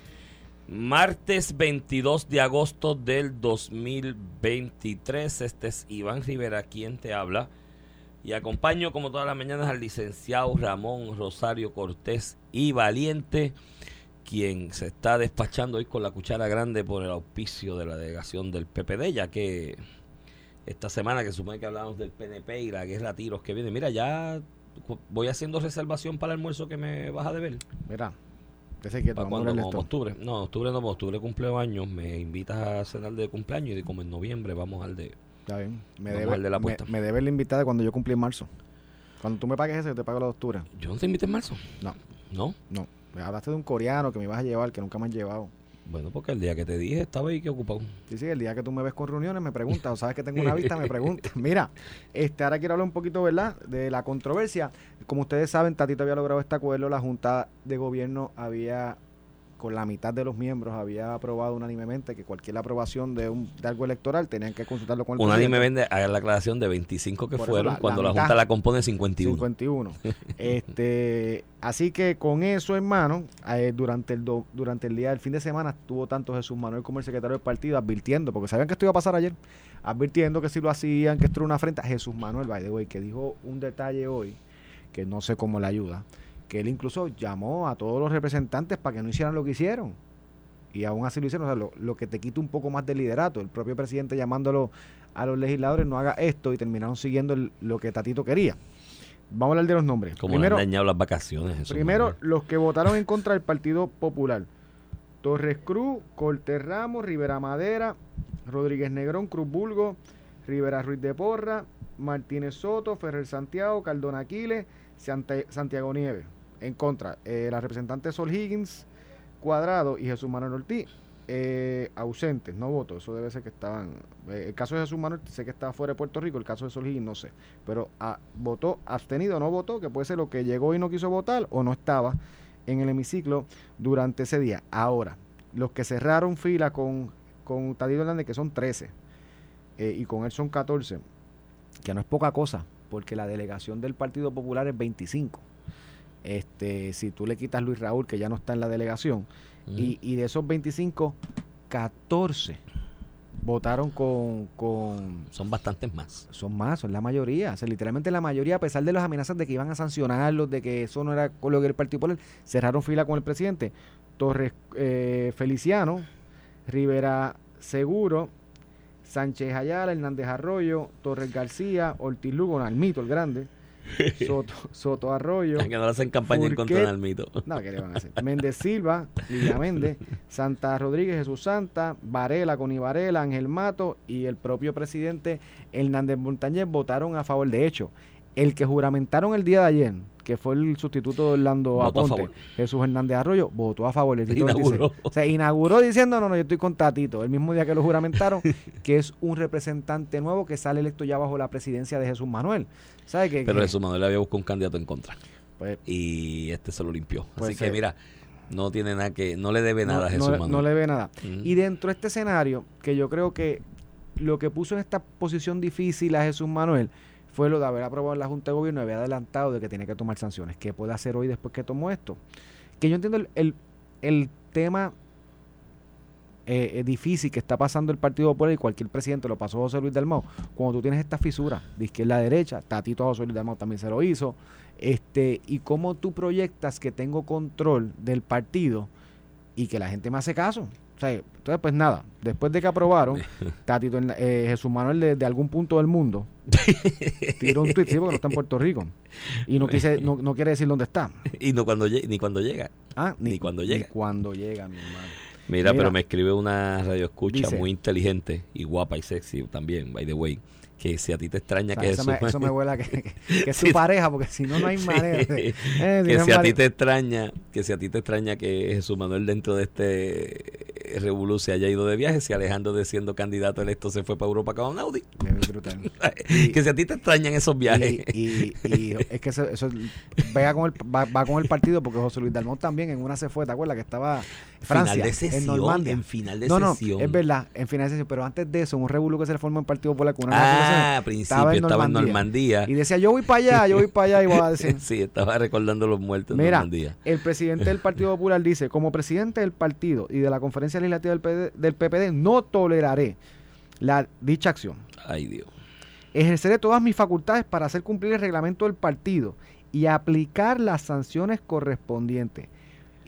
S2: Martes 22 de agosto del 2023. Este es Iván Rivera quien te habla. Y acompaño como todas las mañanas al licenciado Ramón Rosario Cortés y Valiente, quien se está despachando hoy con la cuchara grande por el auspicio de la delegación del PPD, ya que esta semana que supone que hablamos del PNP y la guerra a tiros que viene. Mira, ya voy haciendo reservación para el almuerzo que me vas a deber.
S4: Mira, ese quieto,
S2: ¿Para cuándo? Como octubre. No, octubre no, octubre cumpleaños. Me invitas a cenar de cumpleaños y como en noviembre vamos al de...
S4: Está bien. Me
S2: Vamos
S4: debe,
S2: al de la
S4: me, me debe la invitada cuando yo cumplí en marzo. Cuando tú me pagues ese, yo te pago la octubre.
S2: ¿Yo no te invité en marzo?
S4: No.
S2: ¿No?
S4: No. Me hablaste de un coreano que me ibas a llevar, que nunca me has llevado.
S2: Bueno, porque el día que te dije estaba ahí que ocupado.
S4: Sí, sí, el día que tú me ves con reuniones me preguntas, o sabes que tengo una vista, me preguntas. Mira, este, ahora quiero hablar un poquito, ¿verdad?, de la controversia. Como ustedes saben, Tatito había logrado este acuerdo, la Junta de Gobierno había, con la mitad de los miembros, había aprobado unánimemente que cualquier aprobación de, un, de algo electoral tenían que consultarlo con el
S2: Unánime
S4: presidente.
S2: vende, haga la aclaración de 25 que
S4: Por
S2: fueron
S4: la-
S2: cuando
S4: la
S2: la. Junta la compone 51.
S4: 51. este, así que con eso, hermano, eh, durante el do- durante el día del fin de semana estuvo tanto Jesús Manuel como el secretario del partido advirtiendo, porque sabían que esto iba a pasar ayer, advirtiendo que si lo hacían, que esto era una afrenta. Jesús Manuel, by the way, que dijo un detalle hoy, que no sé cómo le ayuda, que él incluso llamó a todos los representantes para que no hicieran lo que hicieron. Y aún así lo hicieron, o sea, lo, lo que te quita un poco más de liderato. El propio presidente llamándolo a los legisladores, no haga esto, y terminaron siguiendo el- lo que Tatito quería. Vamos a hablar de los nombres.
S2: Como
S4: Primero,
S2: le han dañado las vacaciones. Jesús
S4: primero los que votaron en contra del Partido Popular. Torres Cruz, Cortés Ramos, Rivera Madera, Rodríguez Negrón, Cruz Bulgo, Rivera Ruiz de Porra, Martínez Soto, Ferrer Santiago, Cardona Aquiles, Santiago Nieves. En contra, eh, la representante Sol Higgins, Cuadrado y Jesús Manuel Ortiz. eh, ausentes, no voto, eso debe ser que estaban. eh, el caso de Jesús Manuel, sé que estaba fuera de Puerto Rico, el caso de Sol Higgins, no sé. Pero ah, votó abstenido, no votó, que puede ser lo que llegó y no quiso votar o no estaba en el hemiciclo durante ese día. Ahora, los que cerraron fila con, con Hernández, que son 13, eh, y con él son 14, que no es poca cosa, porque la delegación del Partido Popular es 25. Este, si tú le quitas Luis Raúl, que ya no está en la delegación, y, y de esos 25, 14 votaron con, con
S2: Son bastantes más.
S4: son más, son la mayoría. O sea, literalmente la mayoría, a pesar de las amenazas de que iban a sancionarlos, de que eso no era con lo que el Partido Popular, cerraron fila con el presidente. Torres eh, Feliciano, Rivera Seguro, Sánchez Ayala, Hernández Arroyo, Torres García, Ortiz Lugo, Almito el grande, Soto, Soto Arroyo,
S2: Que no le hacen campaña en contra del mito.
S4: no, ¿qué le van a hacer? Méndez Silva, Lidia Méndez, Santa Rodríguez, Jesús Santa, Varela, Connie Varela, Ángel Mato y el propio presidente Hernández Montañez votaron a favor. De hecho, el que juramentaron el día de ayer, que fue el sustituto de Orlando
S2: Votó a
S4: Aponte,
S2: favor.
S4: Jesús Hernández Arroyo, votó a favor. El dice-
S2: Inauguró.
S4: o sea, inauguró diciendo, no, no, yo estoy con Tatito, el mismo día que lo juramentaron, que es un representante nuevo que sale electo ya bajo la presidencia de Jesús Manuel. ¿Sabe que
S2: Pero
S4: que-
S2: Jesús Manuel había buscado un candidato en contra.
S4: pues,
S2: Y este se lo limpió.
S4: Pues
S2: Así que
S4: se-
S2: mira, no tiene nada que, no le debe nada a Jesús
S4: no
S2: Manuel.
S4: no le ve nada.
S2: Ujú.
S4: Y dentro de este escenario, que yo creo que lo que puso en esta posición difícil a Jesús Manuel fue lo de haber aprobado la Junta de Gobierno y había adelantado de que tenía que tomar sanciones. ¿Qué puede hacer hoy después que tomó esto? Que yo entiendo el, el- tema eh, eh, difícil que está pasando el Partido Popular y cualquier presidente lo pasó José Luis Dalmau. Cuando tú tienes esta fisura de izquierda a derecha, Tatito José Luis Dalmau también se lo hizo. Este, y cómo tú proyectas que tengo control del partido y que la gente me hace caso. O sea, entonces, pues nada, después de que aprobaron, Tatito, eh, Jesús Manuel de, de algún punto del mundo tiró un tweet, sí, porque no está en Puerto Rico. Y no, quise, no, no quiere decir dónde está.
S2: Y no cuando ni cuando llega.
S4: Ah,
S2: Ni cuando llega.
S4: Ni cuando llega, mi hermano.
S2: Mira,
S4: Mira.
S2: pero me escribe una radio escucha
S4: Dice.
S2: muy inteligente y guapa y sexy también, by the way. Que si a ti te extraña
S4: O sea,
S2: que
S4: eso, me, eso me huele a que, que- que es
S2: Sí.
S4: su pareja, porque si no, no hay manera. eh,
S2: que
S4: no
S2: si a ti te extraña, que si a ti te extraña que Jesús Manuel dentro de este eh, revolú se haya ido de viaje, si Alejandro de siendo candidato electo se fue para Europa con un Audi. Que si a ti te extrañan esos viajes.
S4: Y, y- y es que eso, eso vea con el, va, va con el partido porque José Luis Dalmón también en una se fue, ¿te acuerdas? Que estaba en Francia,
S2: final de
S4: en
S2: sesión,
S4: Normandía.
S2: en final de
S4: no, no,
S2: sesión.
S4: es verdad, en final de sesión, pero antes de eso, un revuelo que se le formó en Partido Popular con una
S2: Ah,
S4: negociación,
S2: a principio estaba en Normandía.
S4: Y decía, yo voy para allá, yo voy para allá, y voy a decir,
S2: sí, estaba recordando los muertos en
S4: Mira,
S2: Normandía.
S4: el presidente del Partido Popular dice, como presidente del partido y de la conferencia legislativa del, PD del PPD, no toleraré la dicha acción.
S2: Ay, Dios.
S4: Ejerceré todas mis facultades para hacer cumplir el reglamento del partido y aplicar las sanciones correspondientes.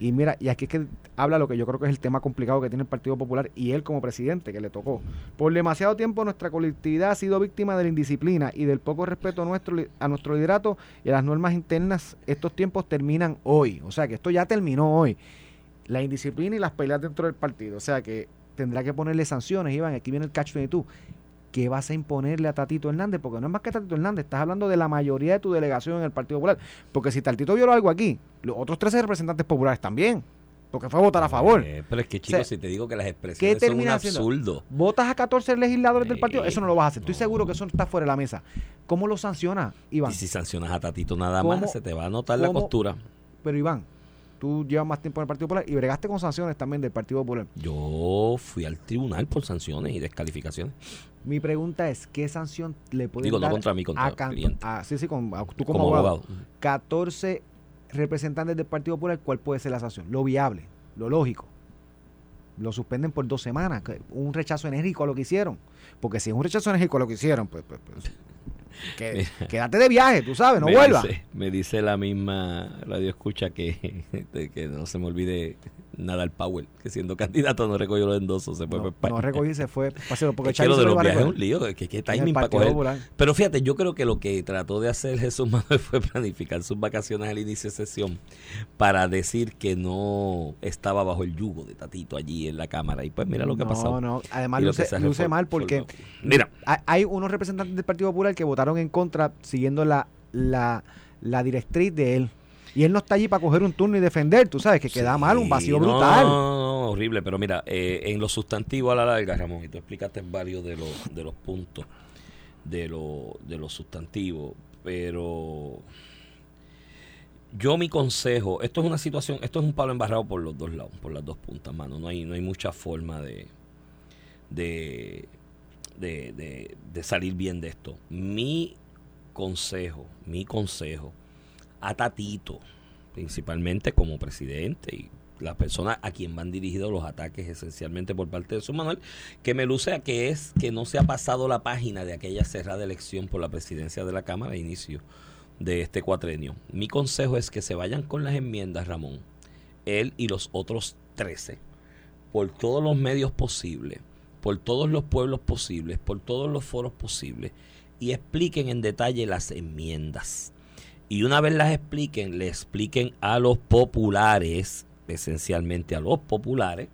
S4: Y mira, y aquí es que habla lo que yo creo que es el tema complicado que tiene el Partido Popular y él como presidente que le tocó. Por demasiado tiempo nuestra colectividad ha sido víctima de la indisciplina y del poco respeto a nuestro, a nuestro liderato y a las normas internas. Estos tiempos terminan hoy. O sea que esto ya terminó hoy. La indisciplina y las peleas dentro del partido. O sea que tendrá que ponerle sanciones, Iván. Aquí viene el catch 22. ¿Qué vas a imponerle a Tatito Hernández? Porque no es más que Tatito Hernández, estás hablando de la mayoría de tu delegación en el Partido Popular. Porque si Tatito violó algo aquí, los otros 13 representantes populares también. Porque fue a votar a favor.
S2: Eh, pero es que, chicos,
S4: O sea,
S2: si te digo que las expresiones son un
S4: termina haciendo?
S2: absurdo.
S4: Votas a 14 legisladores del partido, eso no lo vas a hacer. Estoy seguro que eso está fuera de la mesa. ¿Cómo lo sanciona, Iván?
S2: Y si sancionas a Tatito nada
S4: ¿Cómo-
S2: más, se te va a notar la costura.
S4: Pero Iván, tú llevas más tiempo en el Partido Popular y bregaste con sanciones también del Partido Popular.
S2: Yo fui al tribunal por sanciones y descalificaciones.
S4: Mi pregunta es, ¿qué sanción le pueden
S2: Digo, no
S4: dar
S2: contra mí, contra
S4: a
S2: cliente.
S4: a- sí, sí, con- a- tú como,
S2: Como,
S4: abogado.
S2: abogado.
S4: 14 representantes del Partido Popular, ¿cuál puede ser la sanción? Lo viable, lo lógico. Lo suspenden por dos semanas, un rechazo enérgico a lo que hicieron. Porque si es un rechazo enérgico a lo que hicieron, pues, pues, pues, que- quédate de viaje, tú sabes, no
S2: me
S4: vuelvas.
S2: Dice, me dice la misma radio escucha que, de que no se me olvide nada al Powell, que siendo candidato no recogió los endosos, se fue
S4: No,
S2: para España.
S4: no recogí, se fue, paseo, porque
S2: es que lo de
S4: lo
S2: los viajes es un lío, que, que
S4: En
S2: timing para coger.
S4: Popular.
S2: Pero fíjate, yo creo que lo que trató de hacer Jesús Manuel fue planificar sus vacaciones al inicio de sesión para decir que no estaba bajo el yugo de Tatito allí en la Cámara. Y pues mira lo que ha
S4: no,
S2: pasado.
S4: No, además
S2: Y lo
S4: luce,
S2: que
S4: luce mal porque.
S2: Mira,
S4: hay- hay unos representantes del Partido Popular que votaron en contra siguiendo la, la, la directriz de él. Y él no está allí para coger un turno y defender, tú sabes, que queda
S2: Sí,
S4: mal, un vacío
S2: no,
S4: brutal.
S2: No, no, horrible, pero mira, eh, en los sustantivos a la larga, Ramón, y tú explicaste varios de los, de los puntos de, lo- de los sustantivos, pero yo mi consejo, esto es una situación, esto es un palo embarrado por los dos lados, por las dos puntas, mano, no hay, no hay mucha forma de, de, de, de- de salir bien de esto. Mi consejo, mi consejo a Tatito, principalmente como presidente y la persona a quien van dirigidos los ataques esencialmente por parte de su Manuel, que me luce a que es que no se ha pasado la página de aquella cerrada elección por la presidencia de la Cámara a inicio de este cuatrenio. Mi consejo es que se vayan con las enmiendas, Ramón, él y los otros 13, por todos los medios posibles, por todos los pueblos posibles, por todos los foros posibles, y expliquen en detalle las enmiendas. Y una vez las expliquen, le expliquen a los populares, esencialmente a los populares,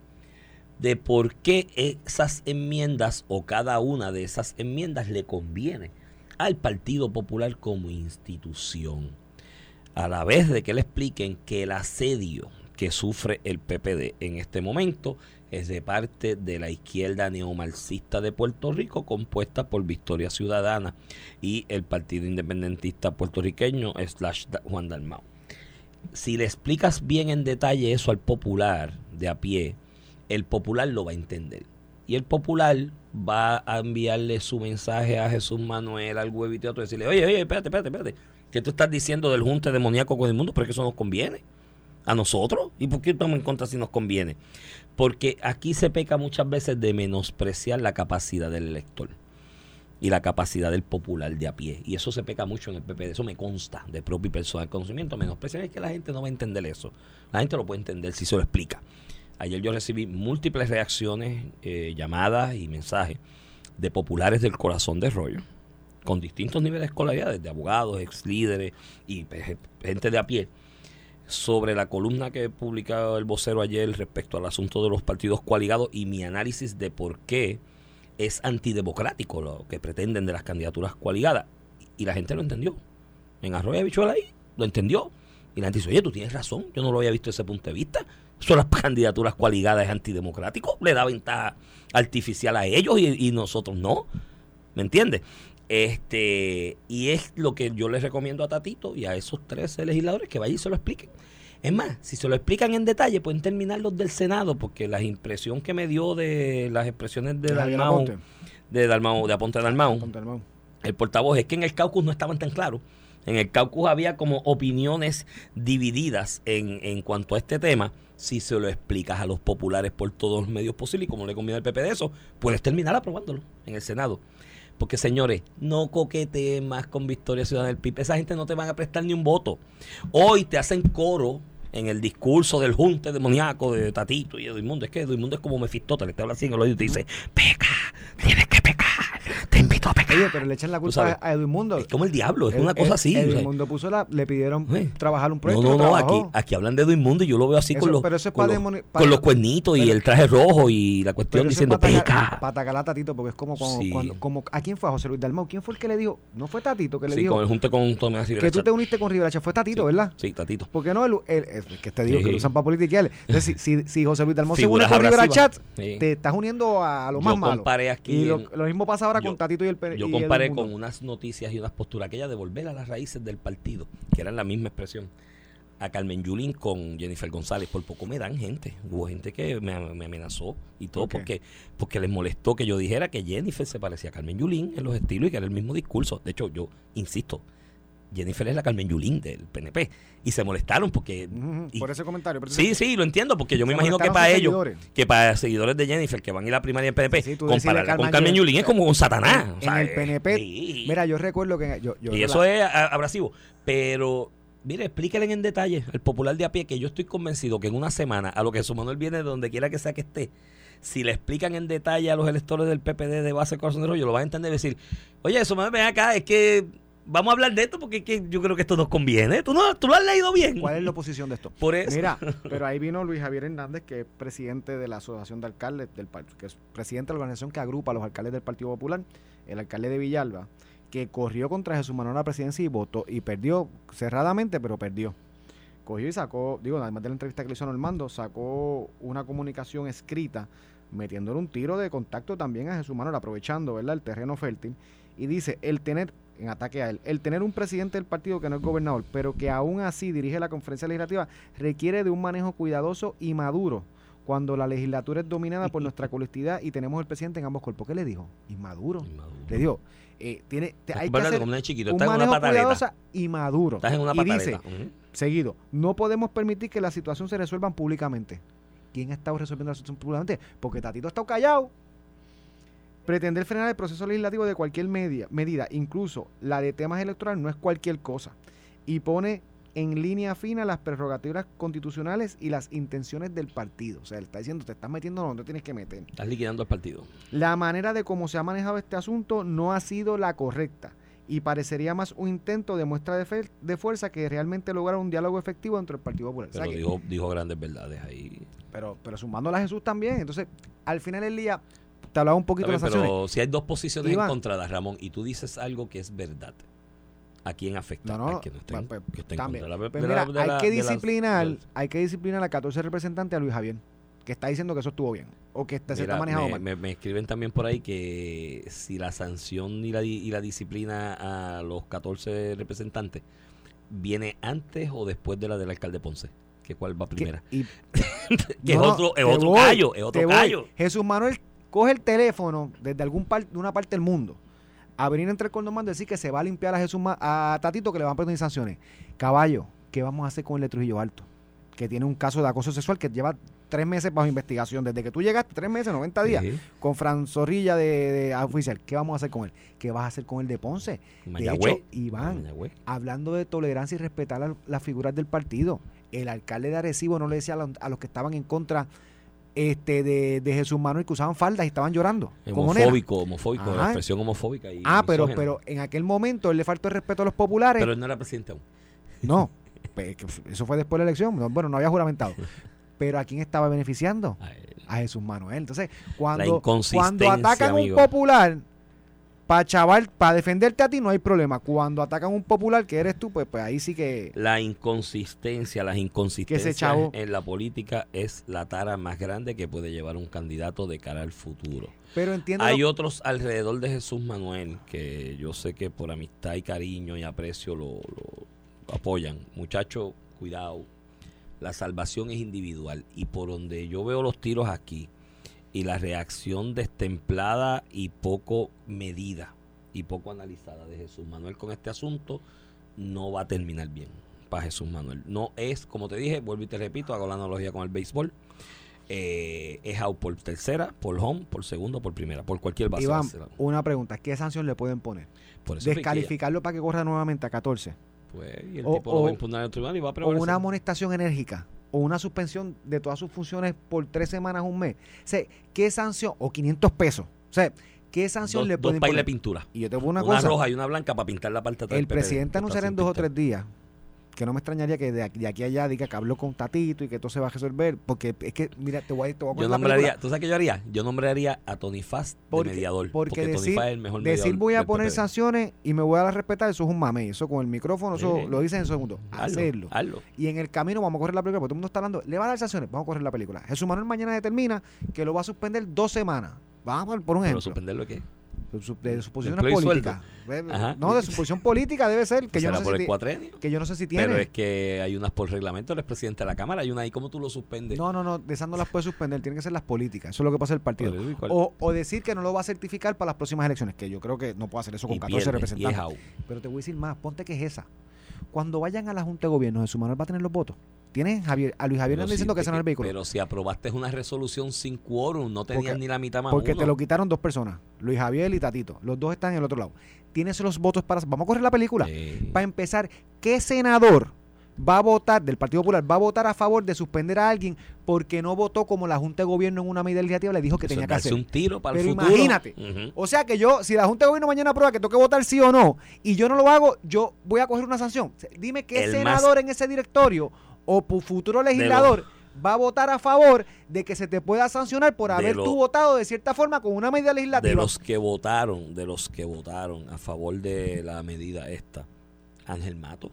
S2: de por qué esas enmiendas o cada una de esas enmiendas le conviene al Partido Popular como institución. A la vez de que le expliquen que el asedio que sufre el PPD en este momento es de parte de la izquierda neomarxista de Puerto Rico, compuesta por Victoria Ciudadana y el Partido Independentista Puertorriqueño, slash Juan Dalmau. Si le explicas bien en detalle eso al popular de a pie, el popular lo va a entender. Y el popular va a enviarle su mensaje a Jesús Manuel, al huevito, y decirle, oye, oye, espérate, espérate, espérate, ¿qué tú estás diciendo del junte demoníaco con el mundo? Porque eso nos conviene a nosotros. ¿Y por qué estamos en contra si nos conviene? Porque aquí se peca muchas veces de menospreciar la capacidad del elector y la capacidad del popular de a pie. Y eso se peca mucho en el PP. Eso me consta de propio y personal conocimiento. Menospreciar es que la gente no va a entender eso. La gente lo puede entender si se lo explica. Ayer yo recibí múltiples reacciones, eh, llamadas y mensajes de populares del corazón de rollo, con distintos niveles de escolaridad, desde abogados, ex líderes y gente de a pie, sobre la columna que publicado el vocero ayer respecto al asunto de los partidos coaligados y mi análisis de por qué es antidemocrático lo que pretenden de las candidaturas coaligadas. Y la gente lo entendió. En Arroyo Bichuela ahí lo entendió. Y la gente dice, oye, tú tienes razón, yo no lo había visto desde ese punto de vista. Son las candidaturas coaligadas es antidemocrático, le da ventaja artificial a ellos y, y nosotros no. ¿Me entiendes? Este, y es lo que yo les recomiendo a Tatito y a esos 13 legisladores que vayan y se lo expliquen. Es más, si se lo explican en detalle, pueden terminar los del Senado, porque la impresión que me dio de las expresiones de Dalmau, de Dalmau, de Aponte Dalmau, el portavoz, es que en el caucus no estaban tan claros. En el caucus había como opiniones divididas en, en cuanto a este tema. Si se lo explicas a los populares por todos los medios posibles y como le conviene al PP de eso, puedes terminar aprobándolo en el Senado. Porque señores, no coquetees más con Victoria Ciudadana del PIB. Esa gente no te van a prestar ni un voto. Hoy te hacen coro en el discurso del junte demoníaco de Tatito y Edmundo. Es que Edmundo es como Mefistóteles, te habla así en el oído y te dice, peca, tienes que pecar, a pecar.
S4: Oye, pero le echan la culpa a Edmundo.
S2: Es como el diablo, es una cosa así.
S4: Edmundo puso la, le pidieron trabajar un proyecto.
S2: No, no, no, aquí, aquí hablan de Edmundo y yo lo veo así con, los, con, los, cuernitos y el traje rojo y la cuestión diciendo peca.
S4: Para atacar a Tatito, porque es como, cuando, como, ¿a quién fue? A José Luis Dalmau. ¿Quién fue el que le dijo? No fue Tatito que le
S2: sí,
S4: dijo.
S2: con el junte con Tomás
S4: Que tú te uniste con Rivera Fue Tatito, ¿verdad?
S2: Sí, Tatito.
S4: Porque no, el, el, que te digo que lo usan para politiqueales. Entonces, si, si, José Luis Dalmau se une con Rivera Chat, te estás uniendo a, lo más malo. Y lo, mismo pasa ahora con Tatito y el
S2: Yo comparé con unas noticias y unas posturas, aquella de volver a las raíces del partido, que eran la misma expresión, a Carmen Yulín con Jennifer González. Por poco me dan gente. Hubo gente que me, amenazó y todo porque, porque les molestó que yo dijera que Jennifer se parecía a Carmen Yulín en los estilos y que era el mismo discurso. De hecho, yo insisto, Jennifer es la Carmen Yulín del PNP. Y se molestaron porque...
S4: por ese comentario.
S2: sí, sí, lo entiendo, porque yo me imagino que para ellos, que para seguidores de Jennifer que van a ir a la primaria del PNP, compararla con Carmen Yulín es como con Satanás.
S4: En, el PNP, mira, yo recuerdo que... Yo,
S2: y eso es abrasivo. Pero, mire, explíquenle en detalle al popular de a pie que yo estoy convencido que en una semana, a lo que su Manuel viene de donde quiera que sea que esté, si le explican en detalle a los electores del PPD de base Corazón de Rollo, lo van a entender y decir, oye, eso me ven acá, es que vamos a hablar de esto porque yo creo que esto nos conviene. ¿Tú, no, tú lo has leído bien.
S4: ¿Cuál es la oposición de esto?
S2: Por eso.
S4: Mira, pero ahí vino Luis Javier Hernández, que es presidente de la Asociación de Alcaldes del que es presidente de la organización que agrupa a los alcaldes del Partido Popular, el alcalde de Villalba, que corrió contra Jesús Manuel a la presidencia y votó y perdió cerradamente, pero perdió. Cogió y sacó, digo, además de la entrevista que le hizo a Normando, sacó una comunicación escrita metiéndole un tiro de contacto también a Jesús Manuel, aprovechando ¿verdad? el terreno fértil. Y dice, el tener en ataque a él. El tener un presidente del partido que no es gobernador, pero que aún así dirige la conferencia legislativa, requiere de un manejo cuidadoso y maduro cuando la legislatura es dominada por nuestra colectividad y tenemos el presidente en ambos cuerpos. ¿Qué le dijo? Inmaduro. Le dijo, Eh, tiene, te- hay que hacer
S2: un chiquito,
S4: un
S2: una
S4: manejo
S2: pataleta.
S4: cuidadosa y maduro.
S2: Estás en una
S4: y
S2: pataleta.
S4: dice,
S2: Ujú.
S4: seguido, no podemos permitir que la situación se resuelvan públicamente. ¿Quién ha estado resolviendo la situación públicamente? Porque Tatito ha estado callado. Pretender frenar el proceso legislativo de cualquier media, medida, incluso la de temas electorales, no es cualquier cosa. Y pone en línea fina las prerrogativas constitucionales y las intenciones del partido. O sea, él está diciendo, te estás metiendo donde tienes que meter.
S2: Estás liquidando el partido.
S4: La manera de cómo se ha manejado este asunto no ha sido la correcta y parecería más un intento de muestra de, fuerza que realmente lograr un diálogo efectivo entre el Partido Popular. O sea que-
S2: dijo, dijo grandes verdades ahí.
S4: pero, pero sumándola a Jesús también. Entonces, al final del día, te hablaba un poquito de
S2: Está
S4: las sanciones.
S2: pero si hay dos posiciones
S4: Iván.
S2: encontradas, Ramón, y tú dices algo que es verdad, ¿a quién afecta?
S4: No, no,
S2: que no
S4: pues,
S2: que
S4: también.
S2: contra de la-
S4: Pues
S2: de
S4: mira,
S2: la- de
S4: hay que
S2: de
S4: disciplinar, hay que disciplinar a 14 representantes a Luis Javier, que está diciendo que eso estuvo bien, o que está, se
S2: Mira,
S4: está manejado
S2: me,
S4: mal.
S2: me- me escriben también por ahí que si la sanción y la, y la disciplina a los 14 representantes viene antes o después de la del alcalde Ponce, que cuál va
S4: Que-
S2: primera.
S4: y-
S2: Que es
S4: No,
S2: otro, es otro
S4: voy,
S2: callo, es otro callo.
S4: Jesús Manuel coge el teléfono desde algún par, de una parte del mundo a venir entre el condomando y decir que se va a limpiar a Jesús a Tatito que le van a poner sanciones. Caballo, ¿qué vamos a hacer con el de Trujillo Alto? Que tiene un caso de acoso sexual que lleva tres meses bajo investigación. Desde que tú llegaste, tres meses, 90 días,
S2: Sí.
S4: con Fran Zorrilla de, de oficial. ¿Qué vamos a hacer con él? ¿Qué vas a hacer con el de Ponce? De hecho, Iván, hablando de tolerancia y respetar las figuras del partido. El alcalde de Arecibo no le decía a los que estaban en contra este de, de Jesús Manuel que usaban faldas y estaban llorando.
S2: Homofóbico, homofóbico, la expresión homofóbica. Y
S4: Ah, pero, pero en aquel momento él le faltó el respeto a los populares.
S2: Pero él no era presidente aún.
S4: no, pues, eso fue después de la elección. No, bueno, no había juramentado. Pero ¿a quién estaba beneficiando?
S2: A él.
S4: A Jesús Manuel. Entonces, cuando, cuando atacan a un popular, para chaval, para defenderte a ti no hay problema. Cuando atacan a un popular que eres tú, pues, pues ahí sí que...
S2: La inconsistencia, las inconsistencias
S4: chavo-
S2: en la política es la tara más grande que puede llevar un candidato de cara al futuro.
S4: Pero entiendo...
S2: Hay
S4: lo-
S2: otros alrededor de Jesús Manuel que yo sé que por amistad y cariño y aprecio lo, lo apoyan. Muchachos, cuidado. La salvación es individual y por donde yo veo los tiros aquí y la reacción destemplada y poco medida y poco analizada de Jesús Manuel con este asunto no va a terminar bien para Jesús Manuel. No es, como te dije, vuelvo y te repito, hago la analogía con el béisbol. Eh, es out por tercera, por home, por segundo, por primera, por cualquier base.
S4: Iván, una pregunta. ¿Qué sanción le pueden poner?
S2: Por eso
S4: Descalificarlo para que corra nuevamente a 14.
S2: Pues, y el
S4: O-
S2: tipo lo va a impugnar en el tribunal y va a
S4: O una amonestación enérgica. O una suspensión de todas sus funciones por tres semanas, un mes. O sea, ¿qué sanción? O 500 pesos. O sea, ¿qué sanción
S2: dos,
S4: le
S2: dos
S4: pueden
S2: de
S4: poner?
S2: pintura.
S4: Y yo te pongo una,
S2: Una,
S4: cosa.
S2: roja y una blanca para pintar la parte de atrás
S4: el presidente anunciará en dos o tres días que no me extrañaría que de aquí, de aquí a allá diga que habló con Tatito y que todo se va a resolver. Porque es que, mira, te voy a, te voy a
S2: Yo nombraría. ¿tú sabes qué yo haría? Yo nombraría a Tony Fast
S4: Porque-
S2: de mediador.
S4: porque
S2: Porque, Tony
S4: decir-
S2: Fast es el mejor
S4: Decir
S2: mediador
S4: voy a poner
S2: PP.
S4: sanciones y me voy a dar respetar, eso es un mame. Eso con el micrófono, eso
S2: Sí.
S4: lo dicen en segundo. Hacerlo.
S2: hazlo.
S4: Y en el camino vamos a correr la película, porque todo el mundo está hablando, le va a dar sanciones, vamos a correr la película. Jesús Manuel mañana determina que lo va a suspender dos semanas. Vamos a por un
S2: Pero
S4: ejemplo.
S2: suspenderlo qué?
S4: De su, posición política. No, de su posición política debe ser, que yo,
S2: ¿Será
S4: no
S2: por
S4: sé
S2: el
S4: si,
S2: cuatrenio?
S4: que yo no sé si tiene.
S2: Pero es que hay unas por reglamento, eres presidente de la Cámara, hay una ahí, ¿cómo tú lo suspendes?
S4: No, no, no, de esas no las puede suspender, tienen que ser las políticas. Eso es lo que pasa el partido. O, o decir que no lo va a certificar para las próximas elecciones, que yo creo que no puede hacer eso con
S2: Y
S4: 14
S2: pierde, y es
S4: representantes. Pero te voy a decir más, ponte que es esa. Cuando vayan a la Junta de Gobierno, Jesús Manuel va a tener los votos. Javier, a Luis Javier le
S2: si
S4: diciendo que ese no el vehículo.
S2: Pero si aprobaste una resolución sin quórum, no tenías
S4: Porque-
S2: ni la mitad más
S4: Porque
S2: uno.
S4: te lo quitaron dos personas, Luis Javier y Tatito. Los dos están en el otro lado. Tienes los votos para... Vamos a correr la película.
S2: Sí.
S4: Para empezar, ¿qué senador va a votar, del Partido Popular, va a votar a favor de suspender a alguien porque no votó como la Junta de Gobierno en una medida legislativa le dijo que
S2: Eso
S4: tenía que hacer?
S2: un tiro para
S4: Pero
S2: el futuro.
S4: imagínate. O sea que yo, si la Junta de Gobierno mañana aprueba que tengo que votar sí o no, y yo no lo hago, yo voy a coger una sanción. Dime qué
S2: El
S4: senador en ese directorio o futuro legislador va a votar a favor de que se te pueda sancionar por haber
S2: lo-
S4: tú votado de cierta forma con una medida legislativa.
S2: de los que votaron, de los que votaron a favor de la medida esta, Ángel Mato.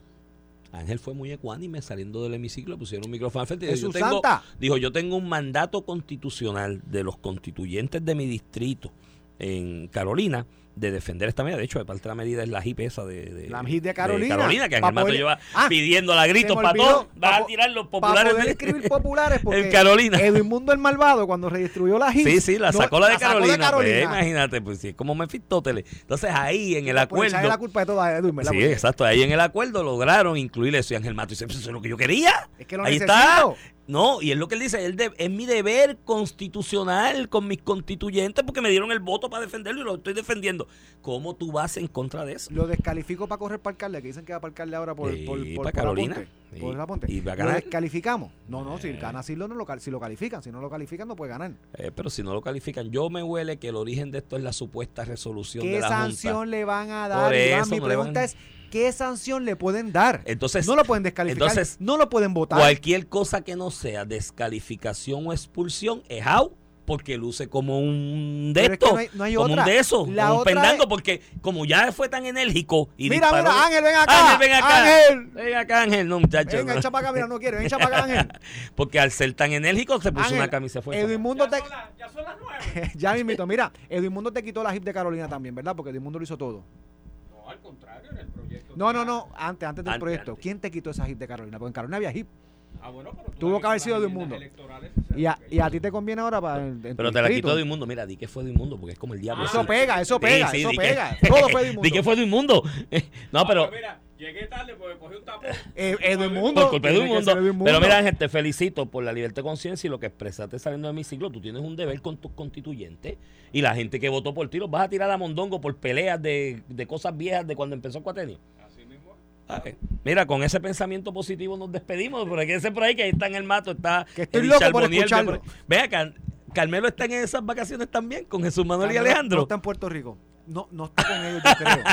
S2: Ángel fue muy ecuánime saliendo del hemiciclo, pusieron un micrófono al frente y dijo, yo tengo, dijo, yo tengo un mandato constitucional de los constituyentes de mi distrito en Carolina de defender esta medida. De hecho, de parte de la medida es la HIP esa de, de
S4: La HIP de Carolina.
S2: Carolina, que Ángel Mato
S4: poder-
S2: lleva
S4: Ah,
S2: pidiendo a gritos para todo.
S4: Pa'
S2: a tirar los
S4: Para
S2: populares.
S4: poder
S2: de-
S4: escribir populares porque
S2: En Carolina.
S4: Edwin Mundo el Malvado cuando redistribuyó la HIP
S2: Sí, sí, la
S4: no,
S2: sacó la de
S4: sacó
S2: Carolina. Pues, imagínate, pues sí, es como Mefistóteles. Entonces ahí en el acuerdo.
S4: la culpa de todo a Edwin, ¿verdad?
S2: Sí, exacto. Ahí en el acuerdo lograron incluir eso. Y Ángel Mato dice, "Pues eso es lo que yo quería.
S4: Es que lo
S2: Ahí
S4: necesito.
S2: está. No, y es lo que él dice, él de- es mi deber constitucional con mis constituyentes porque me dieron el voto para defenderlo y lo estoy defendiendo. ¿Cómo tú vas en contra de eso?
S4: Lo descalifico para correr para alcalde, que dicen que va para alcalde ahora por,
S2: Sí,
S4: por, por,
S2: para
S4: por
S2: Carolina.
S4: Aponte, por Aponte.
S2: Y va a
S4: ¿Lo
S2: ganar.
S4: descalificamos? No, no, si gana si lo, no lo, si lo califican. Si no lo califican no puede ganar.
S2: Eh, pero si no lo califican, yo me huele que el origen de esto es la supuesta resolución de
S4: ¿Qué
S2: la
S4: sanción
S2: Junta.
S4: le van a dar?
S2: Por
S4: Iván?
S2: eso
S4: Mi
S2: no le
S4: pregunta
S2: van-
S4: es, ¿qué sanción le pueden dar?
S2: Entonces,
S4: no lo pueden descalificar,
S2: entonces,
S4: no lo pueden votar.
S2: Cualquier cosa que no sea descalificación o expulsión es out porque luce como un de
S4: Pero es que
S2: estos,
S4: no hay- no hay
S2: como
S4: otra.
S2: un de esos, un pendango,
S4: es-
S2: porque como ya fue tan enérgico y
S4: Mira,
S2: disparó-
S4: mira, Ángel, ven acá.
S2: Ángel, ven acá.
S4: Ángel.
S2: Ven acá, Ángel, no, muchacho.
S4: Venga,
S2: no.
S4: echa para acá, mira, no quiere, ven, echa para acá, Ángel.
S2: porque al ser tan enérgico se puso
S4: Ángel,
S2: una camisa fuerte.
S4: Edwin Mundo te...
S3: ya son las nueve.
S4: ya mismito, mira, Edwin Mundo te quitó la hip de Carolina también, ¿verdad? Porque Edwin Mundo lo hizo todo.
S3: No, al contrario, en el.
S4: No, no, no, antes, antes del
S2: Antes,
S4: proyecto.
S2: antes.
S4: ¿Quién te quitó esa hip de Carolina? Porque en Carolina había hip.
S3: Ah, bueno, pero
S4: Tuvo que haber sido de un mundo. Y a, y a ti te conviene ahora para... en- en
S2: Pero te la quitó de inmundo. Mira, di que fue de inmundo porque es como el diablo.
S4: Eso pega, eso pega,
S2: sí,
S4: eso
S2: di que-
S4: pega. Todo fue de
S2: Di
S4: inmundo.
S2: que fue de inmundo. no,
S3: Ah,
S2: pero...
S3: mira, llegué tarde porque cogí un tapón.
S4: Eh, Edwin Mundo.
S2: Por culpa de un mundo.
S4: Mundo.
S2: Pero mira, Ángel, te felicito por la libertad de conciencia y lo que expresaste saliendo de mi ciclo. Tú tienes un deber con tus constituyentes y la gente que votó por ti los vas a tirar a Mondongo por peleas de, de cosas viejas de cuando empezó el cuatenio.
S3: Así mismo.
S2: Ah, eh. Mira, con ese pensamiento positivo nos despedimos. Porque quédense por ahí que ahí está en el mato. Está
S4: Que estoy loco por escucharlo.
S2: Ve acá, Carmelo está en esas vacaciones también con Jesús Manuel y Alejandro.
S4: No está en Puerto Rico. No, no está con ellos, yo creo.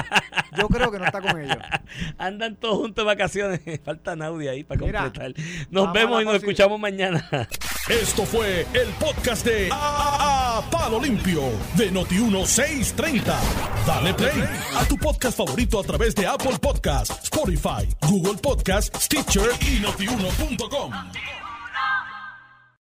S4: Yo creo que no está con ellos.
S2: Andan todos juntos de vacaciones. Falta Naudi ahí para
S4: Mira,
S2: completar. Nos
S4: a
S2: vemos y nos escuchamos mañana.
S1: Esto fue el podcast de A, A- Palo Limpio de Noti1630. Dale play a tu podcast favorito a través de Apple Podcasts, Spotify, Google Podcasts, Stitcher y notiuno.com.